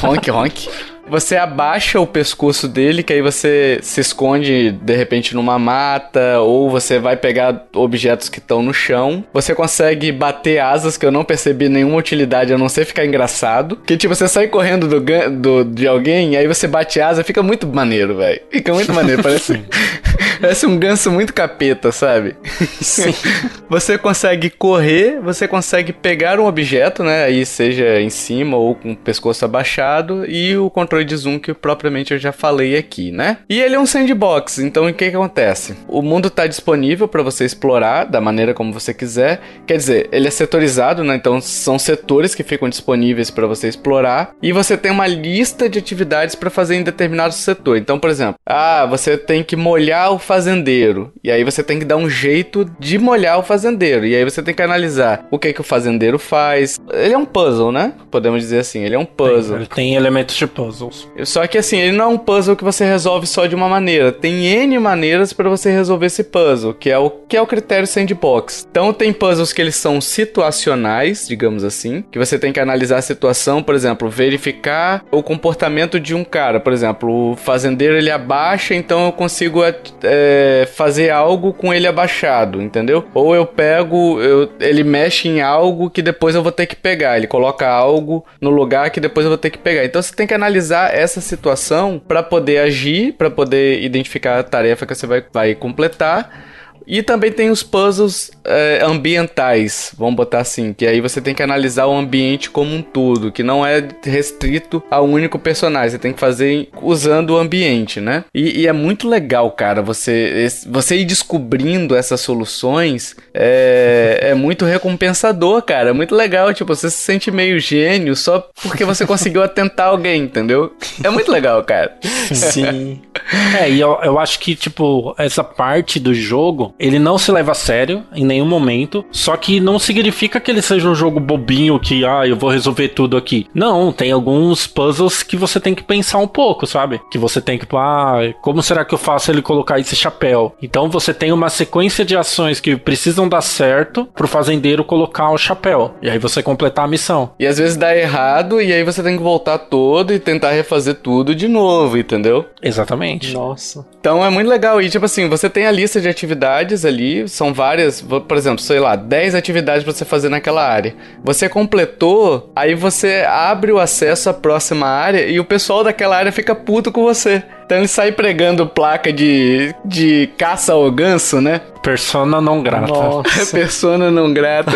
honk honk. Você abaixa o pescoço dele, que aí você se esconde de repente numa mata, ou você vai pegar objetos que estão no chão. Você consegue bater asas, que eu não percebi nenhuma utilidade a não ser ficar engraçado. Que tipo, você sai correndo do, do de alguém, e aí você bate asa, fica muito maneiro, velho. Fica muito maneiro, parece. Parece um ganso muito capeta, sabe? Sim. Você consegue correr, você consegue pegar um objeto, né? Aí seja em cima ou com o pescoço abaixado, e o controle de zoom que propriamente eu já falei aqui, né? E ele é um sandbox, então o que, que acontece? O mundo está disponível para você explorar da maneira como você quiser. Quer dizer, ele é setorizado, né? Então são setores que ficam disponíveis para você explorar, e você tem uma lista de atividades para fazer em determinado setor. Então, por exemplo, ah, você tem que molhar o fazendeiro. E aí você tem que dar um jeito de molhar o fazendeiro. E aí você tem que analisar o que que o fazendeiro faz. Ele é um puzzle, né? Podemos dizer assim, ele é um puzzle. ele tem elementos de puzzles. Só que assim, ele não é um puzzle que você resolve só de uma maneira. Tem N maneiras para você resolver esse puzzle, que é o que é o critério sandbox. Então tem puzzles que eles são situacionais, digamos assim, que você tem que analisar a situação, por exemplo, verificar o comportamento de um cara, por exemplo, o fazendeiro ele abaixa, então eu consigo é, é, fazer algo com ele abaixado, entendeu? Ou eu pego, eu, ele mexe em algo que depois eu vou ter que pegar. Ele coloca algo no lugar que depois eu vou ter que pegar. Então você tem que analisar essa situação para poder agir, para poder identificar a tarefa que você vai, vai completar E também tem os puzzles é, ambientais, vamos botar assim, que aí você tem que analisar o ambiente como um todo, que não é restrito a um único personagem, você tem que fazer usando o ambiente, né? E, e é muito legal, cara, você, você ir descobrindo essas soluções é, é muito recompensador, cara, é muito legal, tipo, você se sente meio gênio só porque você conseguiu atentar alguém, entendeu? É muito legal, cara. Sim. é, e eu, eu acho que, tipo, essa parte do jogo, ele não se leva a sério em nenhum momento, só que não significa que ele seja um jogo bobinho que, ah, eu vou resolver tudo aqui. Não, tem alguns puzzles que você tem que pensar um pouco, sabe? Que você tem que, ah, como será que eu faço ele colocar esse chapéu? Então você tem uma sequência de ações que precisam dar certo pro fazendeiro colocar o chapéu. E aí você completar a missão. E às vezes dá errado e aí você tem que voltar todo e tentar refazer tudo de novo, entendeu? Exatamente. Nossa. Então é muito legal. E tipo assim, você tem a lista de atividades ali, são várias, por exemplo, sei lá, 10 atividades pra você fazer naquela área. Você completou, aí você abre o acesso à próxima área e o pessoal daquela área fica puto com você. Então ele sai pregando placa de, de caça ao ganso, né? Persona não grata. Nossa. Persona não grata.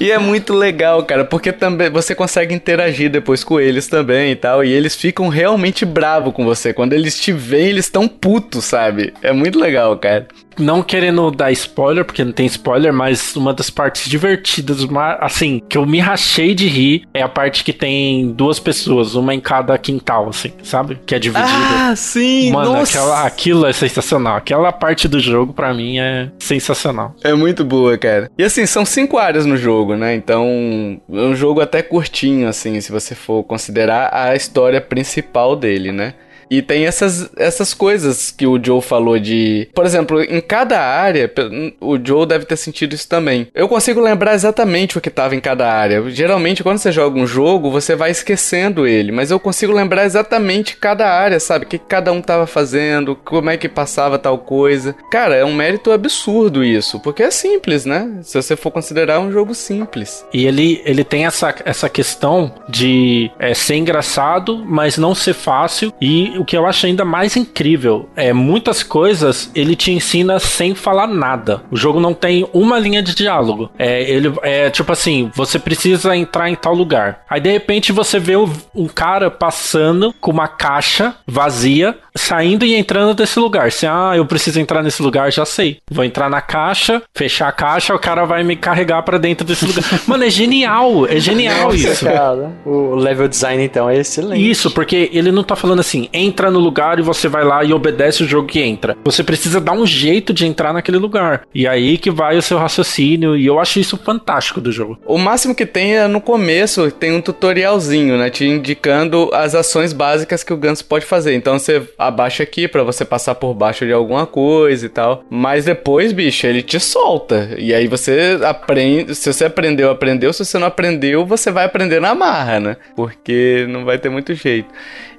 e é muito legal, cara, porque também você consegue interagir depois com eles também e tal. E eles ficam realmente bravos com você. Quando eles te veem, eles estão putos, sabe? É muito legal, cara não querendo dar spoiler, porque não tem spoiler, mas uma das partes divertidas, assim, que eu me rachei de rir, é a parte que tem duas pessoas, uma em cada quintal, assim, sabe? Que é dividida. Ah, sim! Mano, aquela, aquilo é sensacional. Aquela parte do jogo, para mim, é sensacional. É muito boa, cara. E assim, são cinco áreas no jogo, né? Então, é um jogo até curtinho, assim, se você for considerar a história principal dele, né? E tem essas, essas coisas que o Joe falou de. Por exemplo, em cada área, o Joe deve ter sentido isso também. Eu consigo lembrar exatamente o que estava em cada área. Geralmente, quando você joga um jogo, você vai esquecendo ele, mas eu consigo lembrar exatamente cada área, sabe? O que cada um estava fazendo, como é que passava tal coisa. Cara, é um mérito absurdo isso, porque é simples, né? Se você for considerar um jogo simples. E ele, ele tem essa, essa questão de é, ser engraçado, mas não ser fácil. E o que eu acho ainda mais incrível é muitas coisas ele te ensina sem falar nada. O jogo não tem uma linha de diálogo. É, ele é tipo assim, você precisa entrar em tal lugar. Aí de repente você vê um cara passando com uma caixa vazia, saindo e entrando desse lugar. Se ah, eu preciso entrar nesse lugar, já sei. Vou entrar na caixa, fechar a caixa, o cara vai me carregar para dentro desse lugar. Mano, é genial, é genial Nossa, isso. Cara, o level design então é excelente. Isso, porque ele não tá falando assim, entra no lugar e você vai lá e obedece o jogo que entra. Você precisa dar um jeito de entrar naquele lugar. E aí que vai o seu raciocínio. E eu acho isso fantástico do jogo. O máximo que tem é no começo, tem um tutorialzinho, né? Te indicando as ações básicas que o Ganso pode fazer. Então você abaixa aqui para você passar por baixo de alguma coisa e tal. Mas depois, bicho, ele te solta. E aí você aprende. Se você aprendeu, aprendeu. Se você não aprendeu, você vai aprender na marra, né? Porque não vai ter muito jeito.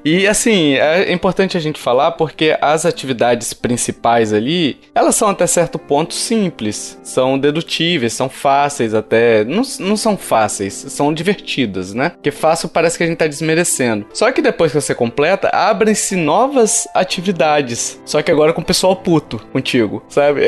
E assim, é importante a gente falar porque as atividades principais ali, elas são até certo ponto simples, são dedutíveis, são fáceis até. Não, não são fáceis, são divertidas, né? Porque fácil parece que a gente tá desmerecendo. Só que depois que você completa, abrem-se novas atividades. Só que agora com o pessoal puto contigo, sabe?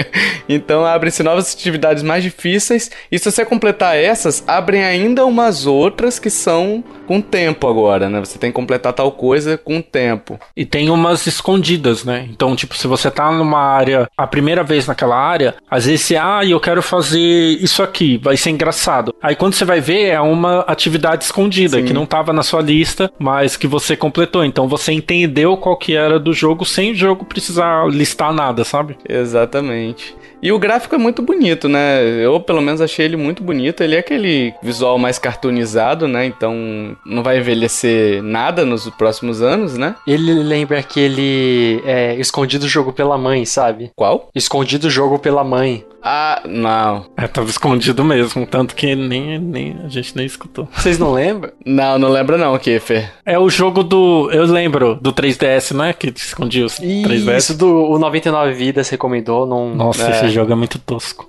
então abrem-se novas atividades mais difíceis. E se você completar essas, abrem ainda umas outras que são com tempo agora, né? Você tem que completar tal coisa com o tempo. E tem umas escondidas, né? Então, tipo, se você tá numa área, a primeira vez naquela área, às vezes você, ah, eu quero fazer isso aqui, vai ser engraçado. Aí quando você vai ver, é uma atividade escondida, Sim. que não tava na sua lista, mas que você completou. Então você entendeu qual que era do jogo sem o jogo precisar listar nada, sabe? Exatamente. E o gráfico é muito bonito, né? Eu, pelo menos, achei ele muito bonito. Ele é aquele visual mais cartoonizado, né? Então, não vai envelhecer nada nos próximos anos, né? Ele lembra aquele é, Escondido Jogo pela Mãe, sabe? Qual? Escondido Jogo pela Mãe. Ah, não. É, tava escondido mesmo, tanto que nem, nem a gente nem escutou. Vocês não lembram? Não, não lembra não, Kiffer. É o jogo do. Eu lembro, do 3DS, né? Que escondia os 3DS. Isso, do o 99 Vidas recomendou. Não... Nossa, é. esse jogo é muito tosco.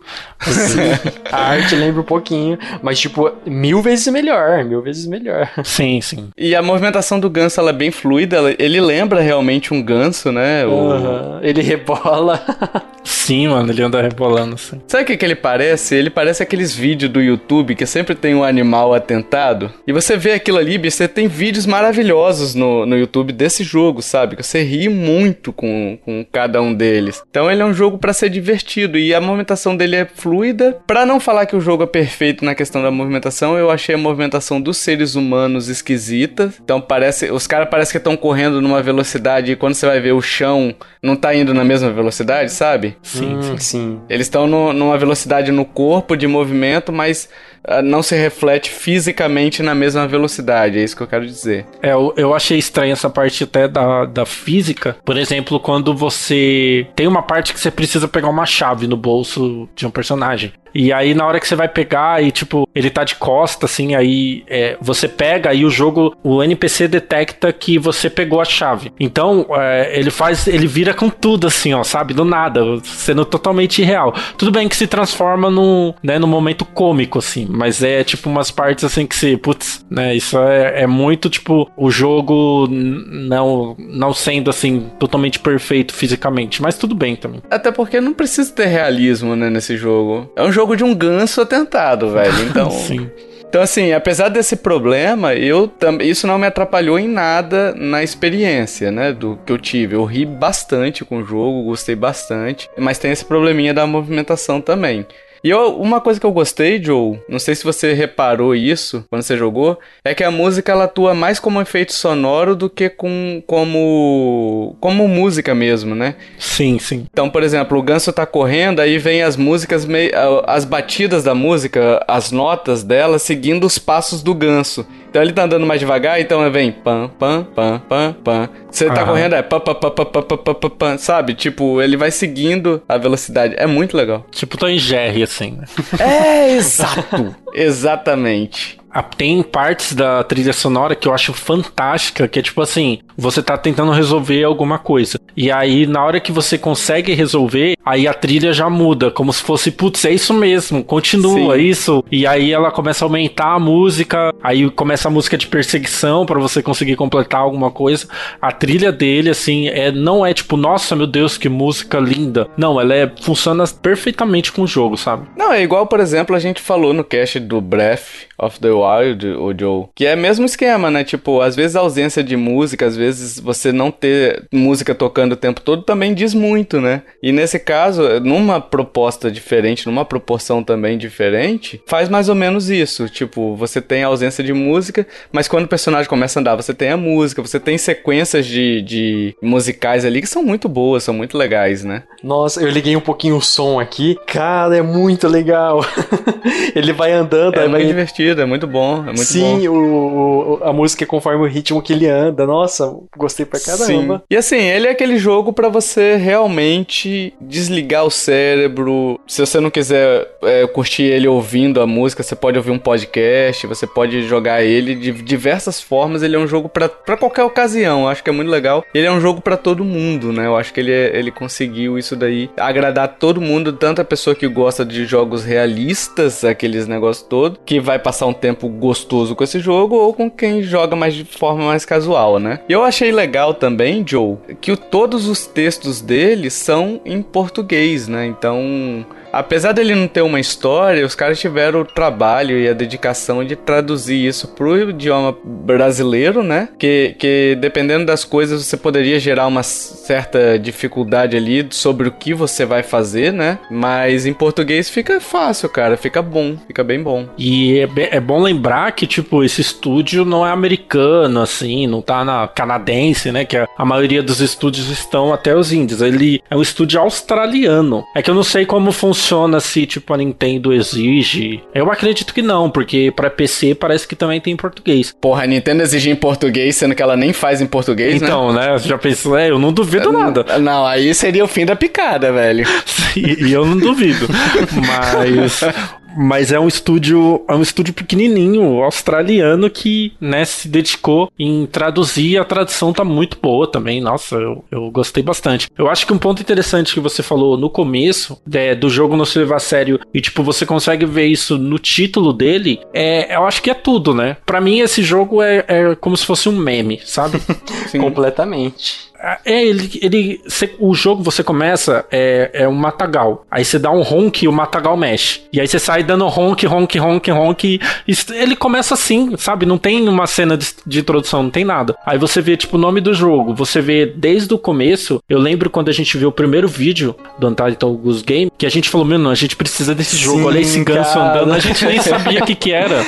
a arte lembra um pouquinho, mas tipo, mil vezes melhor, mil vezes melhor. Sim, sim. E a movimentação do ganso, ela é bem fluida, ele lembra realmente um ganso, né? O... Uhum. Ele rebola. Sim, mano, ele anda rebolando assim. Sabe o que, que ele parece? Ele parece aqueles vídeos do YouTube que sempre tem um animal atentado. E você vê aquilo ali, você tem vídeos maravilhosos no, no YouTube desse jogo, sabe? Que você ri muito com, com cada um deles. Então ele é um jogo para ser divertido e a movimentação dele é fluida. Para não falar que o jogo é perfeito na questão da movimentação, eu achei a movimentação dos seres humanos esquisita. Então parece, os caras parecem que estão correndo numa velocidade e quando você vai ver o chão não tá indo na mesma velocidade, sabe? Sim, hum, sim. Eles estão numa velocidade no corpo de movimento, mas não se reflete fisicamente na mesma velocidade. É isso que eu quero dizer. É, eu, achei estranho essa parte até da, da física. Por exemplo, quando você tem uma parte que você precisa pegar uma chave no bolso de um personagem. E aí, na hora que você vai pegar e, tipo, ele tá de costa, assim, aí é, você pega e o jogo, o NPC detecta que você pegou a chave. Então, é, ele faz, ele vira com tudo, assim, ó, sabe? Do nada, sendo totalmente irreal. Tudo bem que se transforma num, né, num momento cômico, assim, mas é, tipo, umas partes, assim, que se, putz, né, isso é, é muito, tipo, o jogo não, não sendo, assim, totalmente perfeito fisicamente, mas tudo bem também. Até porque não precisa ter realismo, né, nesse jogo. É um jogo de um ganso atentado, velho. Então. Sim. Então, assim, apesar desse problema, eu também isso não me atrapalhou em nada na experiência, né? Do que eu tive. Eu ri bastante com o jogo, gostei bastante. Mas tem esse probleminha da movimentação também. E eu, uma coisa que eu gostei, Joe, não sei se você reparou isso quando você jogou, é que a música ela atua mais como efeito sonoro do que com, como como música mesmo, né? Sim, sim. Então, por exemplo, o ganso tá correndo, aí vem as músicas meio as batidas da música, as notas dela seguindo os passos do ganso. Então ele tá andando mais devagar, então vem pam, pam, pam, pam, pam. Você tá correndo, é pam, pam, pam, pam, pam, pam, pam, pam, sabe? Tipo, ele vai seguindo a velocidade. É muito legal. Tipo, tô em Jerry, assim, né? É, exato. Exatamente tem partes da trilha sonora que eu acho fantástica, que é tipo assim, você tá tentando resolver alguma coisa. E aí, na hora que você consegue resolver, aí a trilha já muda, como se fosse, putz, é isso mesmo, continua, Sim. isso. E aí ela começa a aumentar a música, aí começa a música de perseguição para você conseguir completar alguma coisa. A trilha dele, assim, é, não é tipo, nossa, meu Deus, que música linda. Não, ela é, funciona perfeitamente com o jogo, sabe? Não, é igual, por exemplo, a gente falou no cast do Breath of the Wild, o Joe, que é o mesmo esquema, né? Tipo, às vezes a ausência de música, às vezes você não ter música tocando o tempo todo também diz muito, né? E nesse caso, numa proposta diferente, numa proporção também diferente, faz mais ou menos isso. Tipo, você tem a ausência de música, mas quando o personagem começa a andar, você tem a música, você tem sequências de, de musicais ali que são muito boas, são muito legais, né? Nossa, eu liguei um pouquinho o som aqui. Cara, é muito legal. Ele vai andando, é vai... muito divertido divertido, é muito bom, é muito Sim, bom. O, o, a música é conforme o ritmo que ele anda. Nossa, gostei pra caramba. Sim. E assim, ele é aquele jogo para você realmente desligar o cérebro. Se você não quiser é, curtir ele ouvindo a música, você pode ouvir um podcast, você pode jogar ele de diversas formas. Ele é um jogo para qualquer ocasião, eu acho que é muito legal. Ele é um jogo para todo mundo, né? Eu acho que ele, é, ele conseguiu isso daí, agradar todo mundo, tanto a pessoa que gosta de jogos realistas, aqueles negócios todos, que vai passar um tempo gostoso com esse jogo ou com quem joga mais de forma mais casual, né? E eu achei legal também, Joe, que o, todos os textos dele são em português, né? Então apesar dele não ter uma história, os caras tiveram o trabalho e a dedicação de traduzir isso pro idioma brasileiro, né? Que, que dependendo das coisas você poderia gerar uma certa dificuldade ali sobre o que você vai fazer, né? Mas em português fica fácil, cara, fica bom, fica bem bom. E é, é bom lembrar que, tipo, esse estúdio não é americano, assim, não tá na canadense, né? Que a, a maioria dos estúdios estão até os índios. Ele é um estúdio australiano. É que eu não sei como funciona funciona se, tipo, a Nintendo exige. Eu acredito que não, porque para PC parece que também tem em português. Porra, a Nintendo exige em português, sendo que ela nem faz em português, então, né? Então, né? Já pensou, é, eu não duvido nada. Não, aí seria o fim da picada, velho. e, e eu não duvido. Mas mas é um estúdio, é um estúdio pequenininho, australiano que, né, se dedicou em traduzir. A tradução tá muito boa também. Nossa, eu, eu gostei bastante. Eu acho que um ponto interessante que você falou no começo é, do jogo não se levar a sério e tipo você consegue ver isso no título dele. É, eu acho que é tudo, né? Para mim esse jogo é, é como se fosse um meme, sabe? Completamente. É, ele. ele cê, o jogo você começa, é, é um matagal. Aí você dá um ronk e o matagal mexe. E aí você sai dando ronk, ronk, ronk, ronk. ele começa assim, sabe? Não tem uma cena de, de introdução, não tem nada. Aí você vê, tipo, o nome do jogo. Você vê desde o começo. Eu lembro quando a gente viu o primeiro vídeo do Untitled Goose Game, que a gente falou, meu, não, a gente precisa desse jogo. Sim, Olha esse ganso andando. A gente nem sabia o que que era.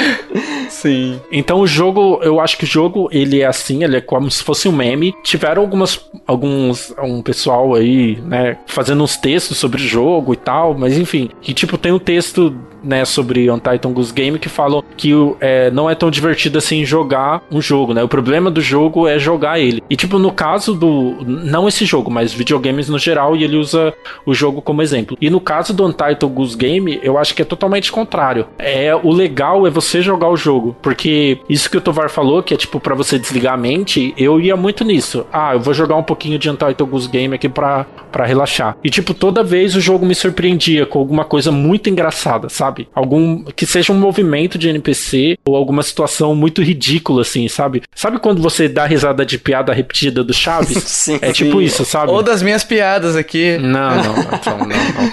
Sim. Então o jogo, eu acho que o jogo, ele é assim, ele é como se fosse um meme. Tiveram algumas, alguns, um pessoal aí, né, fazendo uns textos sobre o jogo e tal, mas enfim. que tipo, tem um texto né, sobre Untitled Goose Game que falam que é, não é tão divertido assim jogar um jogo, né? O problema do jogo é jogar ele. E tipo, no caso do. Não esse jogo, mas videogames no geral, e ele usa o jogo como exemplo. E no caso do Untitled Goose Game, eu acho que é totalmente contrário. É O legal é você jogar o jogo. Porque isso que o Tovar falou, que é tipo para você desligar a mente, eu ia muito nisso. Ah, eu vou jogar um pouquinho de Untitled Goose Game aqui pra, pra relaxar. E tipo, toda vez o jogo me surpreendia com alguma coisa muito engraçada, sabe? Sabe? Algum que seja um movimento de NPC ou alguma situação muito ridícula assim, sabe? Sabe quando você dá risada de piada repetida do Chaves? sim, é tipo sim. isso, sabe? Ou das minhas piadas aqui. Não, não, não, não. não.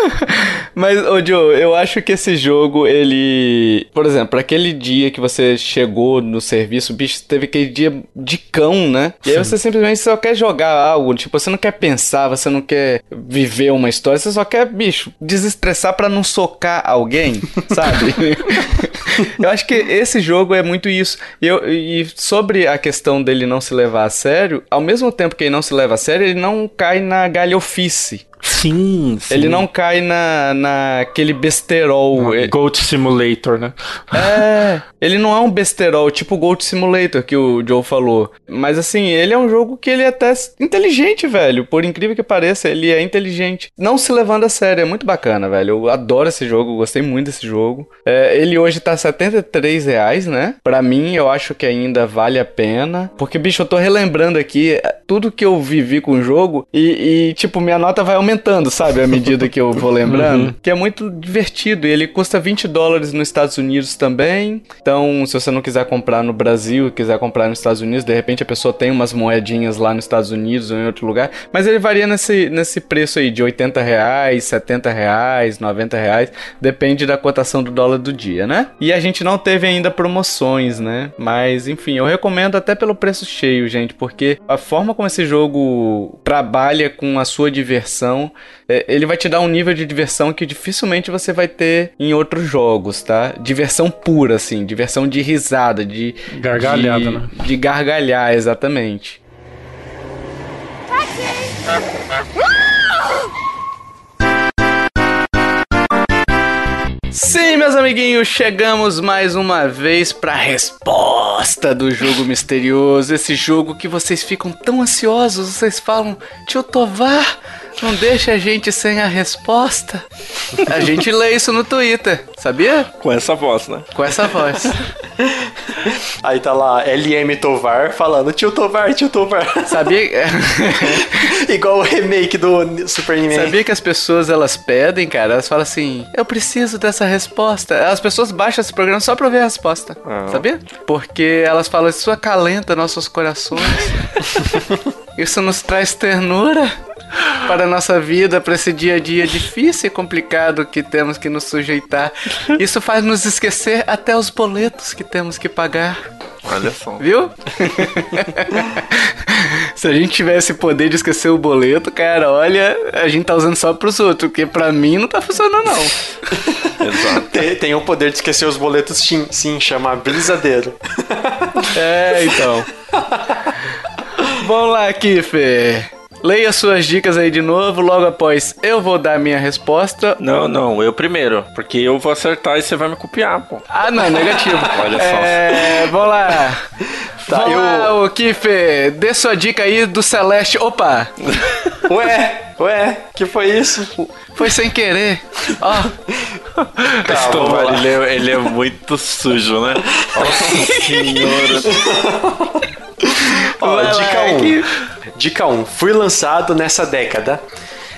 Mas, ô Joe, eu acho que esse jogo, ele. Por exemplo, aquele dia que você chegou no serviço, o bicho teve aquele dia de cão, né? E aí você simplesmente só quer jogar algo. Tipo, você não quer pensar, você não quer viver uma história, você só quer, bicho, desestressar para não socar alguém, sabe? eu acho que esse jogo é muito isso. E, eu, e sobre a questão dele não se levar a sério, ao mesmo tempo que ele não se leva a sério, ele não cai na galhofice. Sim, sim. Ele não cai na, naquele besterol. No Goat Simulator, né? É, ele não é um besterol tipo Goat Simulator que o Joe falou. Mas assim, ele é um jogo que ele é até inteligente, velho. Por incrível que pareça, ele é inteligente. Não se levando a sério, é muito bacana, velho. Eu adoro esse jogo, gostei muito desse jogo. É, ele hoje tá 73 reais, né? Pra mim, eu acho que ainda vale a pena. Porque, bicho, eu tô relembrando aqui tudo que eu vivi com o jogo e, e tipo, minha nota vai aumentar sabe? À medida que eu vou lembrando. Uhum. Que é muito divertido. E ele custa 20 dólares nos Estados Unidos também. Então, se você não quiser comprar no Brasil, quiser comprar nos Estados Unidos, de repente a pessoa tem umas moedinhas lá nos Estados Unidos ou em outro lugar. Mas ele varia nesse, nesse preço aí de 80 reais, 70 reais, 90 reais. Depende da cotação do dólar do dia, né? E a gente não teve ainda promoções, né? Mas, enfim, eu recomendo até pelo preço cheio, gente, porque a forma como esse jogo trabalha com a sua diversão ele vai te dar um nível de diversão que dificilmente você vai ter em outros jogos, tá? Diversão pura, assim, diversão de risada, de. Gargalhada, de, né? De gargalhar, exatamente. Sim, meus amiguinhos, chegamos mais uma vez para a resposta do jogo misterioso. Esse jogo que vocês ficam tão ansiosos, vocês falam, tio Tovar, não deixa a gente sem a resposta. A gente lê isso no Twitter, sabia? Com essa voz, né? Com essa voz. Aí tá lá LM Tovar falando tio Tovar, tio Tovar. Sabia? Igual o remake do Superman. Sabia que as pessoas elas pedem, cara? Elas falam assim: eu preciso dessa resposta. As pessoas baixam esse programa só pra ver a resposta. Ah. Sabia? Porque elas falam: isso acalenta nossos corações. isso nos traz ternura para a nossa vida, para esse dia a dia difícil e complicado que temos que nos sujeitar. Isso faz nos esquecer até os boletos que temos que pagar. Olha só. Viu? Se a gente tivesse poder de esquecer o boleto, cara, olha, a gente tá usando só pros outros, porque pra mim não tá funcionando, não. Exato. Tem, tem o poder de esquecer os boletos, sim, sim chama brisadeiro. É, então. Vamos lá, Kiffer. Leia suas dicas aí de novo, logo após eu vou dar a minha resposta. Não, não, eu primeiro, porque eu vou acertar e você vai me copiar, pô. Ah, não, negativo. Olha só. É, vamos lá. Tá, vamos eu... lá, o Kife, dê sua dica aí do Celeste. Opa! Ué, ué, que foi isso? Foi sem querer. Ó. Oh. Tá, ele, é, ele é muito sujo, né? Nossa senhora. Ó, dica 1. Um. Dica 1. Um, fui lançado nessa década.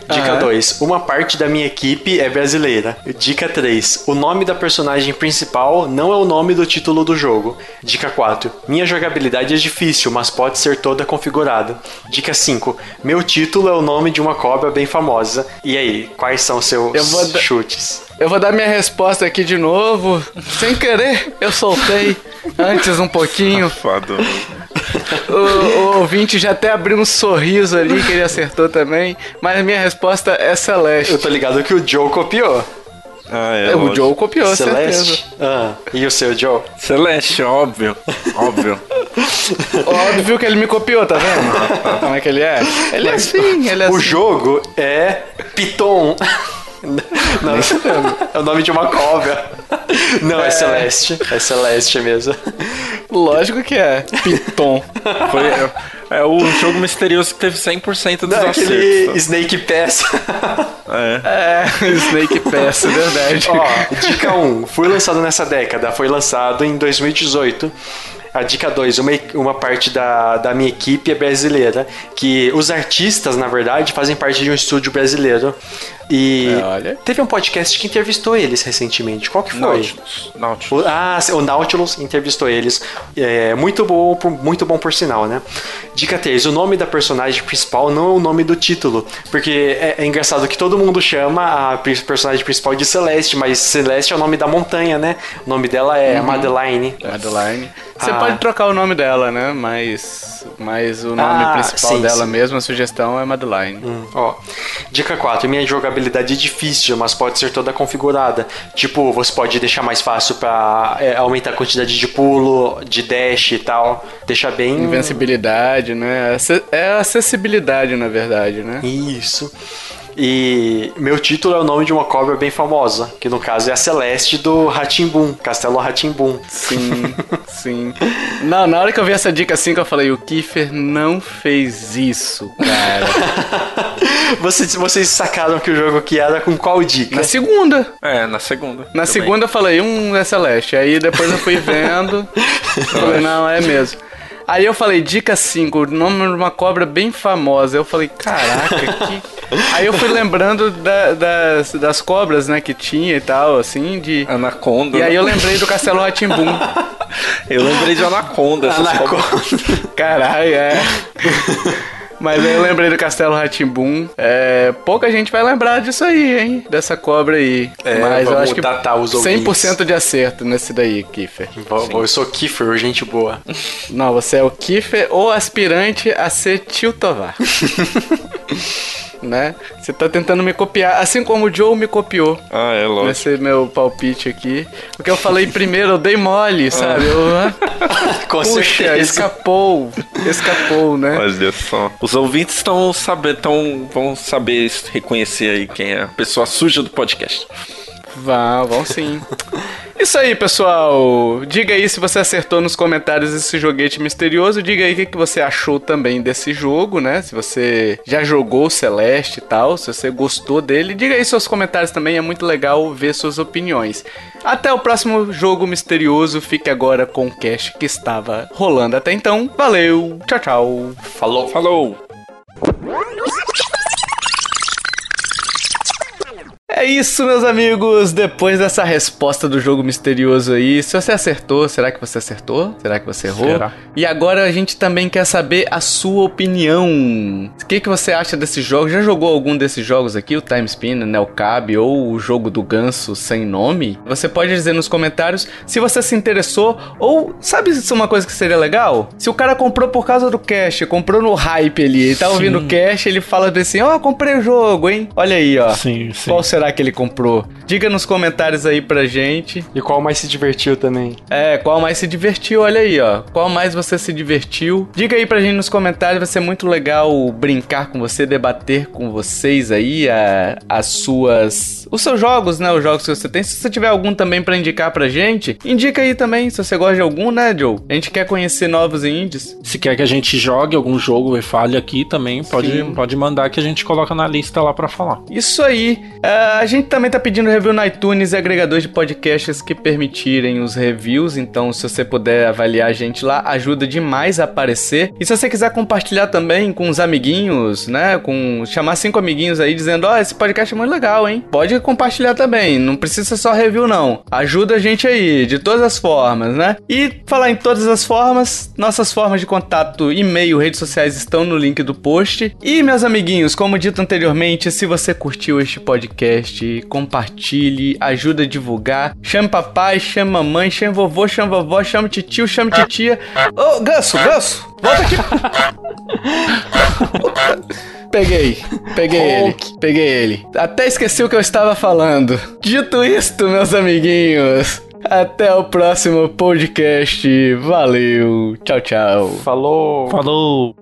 Dica 2. Uma parte da minha equipe é brasileira. Dica 3. O nome da personagem principal não é o nome do título do jogo. Dica 4. Minha jogabilidade é difícil, mas pode ser toda configurada. Dica 5. Meu título é o nome de uma cobra bem famosa. E aí, quais são seus Eu chutes? Eu vou dar minha resposta aqui de novo. Sem querer, eu soltei antes um pouquinho. Foda. O, o ouvinte já até abriu um sorriso ali que ele acertou também. Mas minha resposta é Celeste. Eu tô ligado que o Joe copiou. Ah, é. o lógico. Joe copiou. Celeste. Ah, e o seu Joe? Celeste, óbvio. Óbvio. Óbvio que ele me copiou, tá vendo? Como é que ele é? Ele é assim, ele é O assim. jogo é Piton. Não, é o nome de uma cobra. Não, é, Celeste. É Celeste mesmo. Lógico que é. Piton. Foi, é, o jogo misterioso que teve 100% dos Não, é aquele acertos. tá? Snake Pass. É. É, Snake Pass, é verdade. Ó, dica 1. Foi lançado nessa década. Foi lançado em 2018. A dica 2, uma, uma parte da, da minha equipe é brasileira. Que os artistas, na verdade, fazem parte de um estúdio brasileiro. E olha. teve um podcast que entrevistou eles recentemente. Qual que foi? Nautilus. Nautilus. O- Ah, o Nautilus entrevistou eles. É, muito bom, muito bom por sinal, né? Dica 3. O nome da personagem principal não é o nome do título. Porque é, é engraçado que todo mundo chama a personagem principal de Celeste, mas Celeste é o nome da montanha, né? O nome dela é Madeline. Madeline. Você Ah. pode trocar o nome dela, né? Mas, mas o nome Ah, principal sim, dela sim. mesmo, a sugestão é Madeline. Hum, Ó, dica 4. Minha jogabilidade é difícil, mas pode ser toda configurada. Tipo, você pode deixar mais fácil pra é, aumentar a quantidade de pulo, de dash e tal. Deixar bem. Invencibilidade, né? É acessibilidade, na verdade, né? Isso. E meu título é o nome de uma cobra bem famosa, que no caso é a Celeste do Ratimbum, Castelo Ratimbum. Sim, sim. Não, na hora que eu vi essa dica assim, que eu falei, o Kiefer não fez isso, cara. vocês, vocês sacaram que o jogo aqui era com qual dica? Na segunda. É, na segunda. Na também. segunda eu falei, um é Celeste. Aí depois eu fui vendo. falei, não, é mesmo. Aí eu falei, dica 5, o nome de uma cobra bem famosa. Eu falei, caraca, que. Aí eu fui lembrando da- das, das cobras, né, que tinha e tal, assim, de. Anaconda. E aí né? eu lembrei do Castelo Ratimbum. Eu lembrei de Anaconda. essas Anaconda. cobras. Caralho, é. Mas aí eu lembrei do Castelo Ratimbum. É, pouca gente vai lembrar disso aí, hein? Dessa cobra aí. É, Mas eu acho que datar os 100% de acerto nesse daí, vou- Eu sou Kiefer, gente boa. Não, você é o Kiefer ou aspirante a ser tio Tovar. né? Você tá tentando me copiar, assim como o Joe me copiou. Ah, é lógico. Nesse meu palpite aqui. Porque eu falei primeiro, eu dei mole, sabe? Eu, ah, Com puxa, certeza. escapou. Escapou, né? Olha só. Os ouvintes estão sabendo, tão, vão saber reconhecer aí quem é a pessoa suja do podcast. Vão, vão sim. Isso aí, pessoal. Diga aí se você acertou nos comentários esse joguete misterioso. Diga aí o que, você achou também desse jogo, né? Se você já jogou o Celeste e tal, se você gostou dele. Diga aí seus comentários também, é muito legal ver suas opiniões. Até o próximo jogo misterioso. Fique agora com o cast que estava rolando até então. Valeu, tchau, tchau. Falou. Falou! É isso, meus amigos. Depois dessa resposta do jogo misterioso aí, se você acertou, será que você acertou? Será que você errou? Será? E agora a gente também quer saber a sua opinião. O que, que você acha desse jogo? Já jogou algum desses jogos aqui? O Time Spin, o Nelcab ou o jogo do ganso sem nome? Você pode dizer nos comentários se você se interessou ou sabe se é uma coisa que seria legal? Se o cara comprou por causa do cash, comprou no hype ali, ele tá ouvindo o cash, ele fala assim: Ó, comprei o jogo, hein? Olha aí, ó. Sim, sim. Qual será que ele comprou? Diga nos comentários aí pra gente. E qual mais se divertiu também? É, qual mais se divertiu? Olha aí, ó. Qual mais você se divertiu? Diga aí pra gente nos comentários, vai ser muito legal brincar com você, debater com vocês aí a- as suas. Os seus jogos, né? Os jogos que você tem. Se você tiver algum também pra indicar pra gente, indica aí também, se você gosta de algum, né, Joe? A gente quer conhecer novos indies. Se quer que a gente jogue algum jogo e fale aqui também, pode, Sim. pode mandar que a gente coloca na lista lá pra falar. Isso aí. Ah, A gente também tá pedindo review no iTunes e agregadores de podcasts que permitirem os reviews. Então, se você puder avaliar a gente lá, ajuda demais a aparecer. E se você quiser compartilhar também com os amiguinhos, né? Com chamar cinco amiguinhos aí dizendo: Ó, oh, esse podcast é muito legal, hein? Pode compartilhar também. Não precisa só review, não. Ajuda a gente aí, de todas as formas, né? E falar em todas as formas, nossas formas de contato, e-mail, redes sociais estão no link do post. E, meus amiguinhos, como dito anteriormente, se você curtiu este podcast, compartilhe, ajuda a divulgar. Chame papai, chame mamãe, chame vovô, chame vovó, chame titio, chame titia. Ô, oh, Ganso, Ganso, volta aqui. Peguei, peguei ele, peguei ele. Até esqueci o que eu estava falando. Dito isto, meus amiguinhos, até o próximo podcast. Valeu, tchau, tchau. Falou. Falou.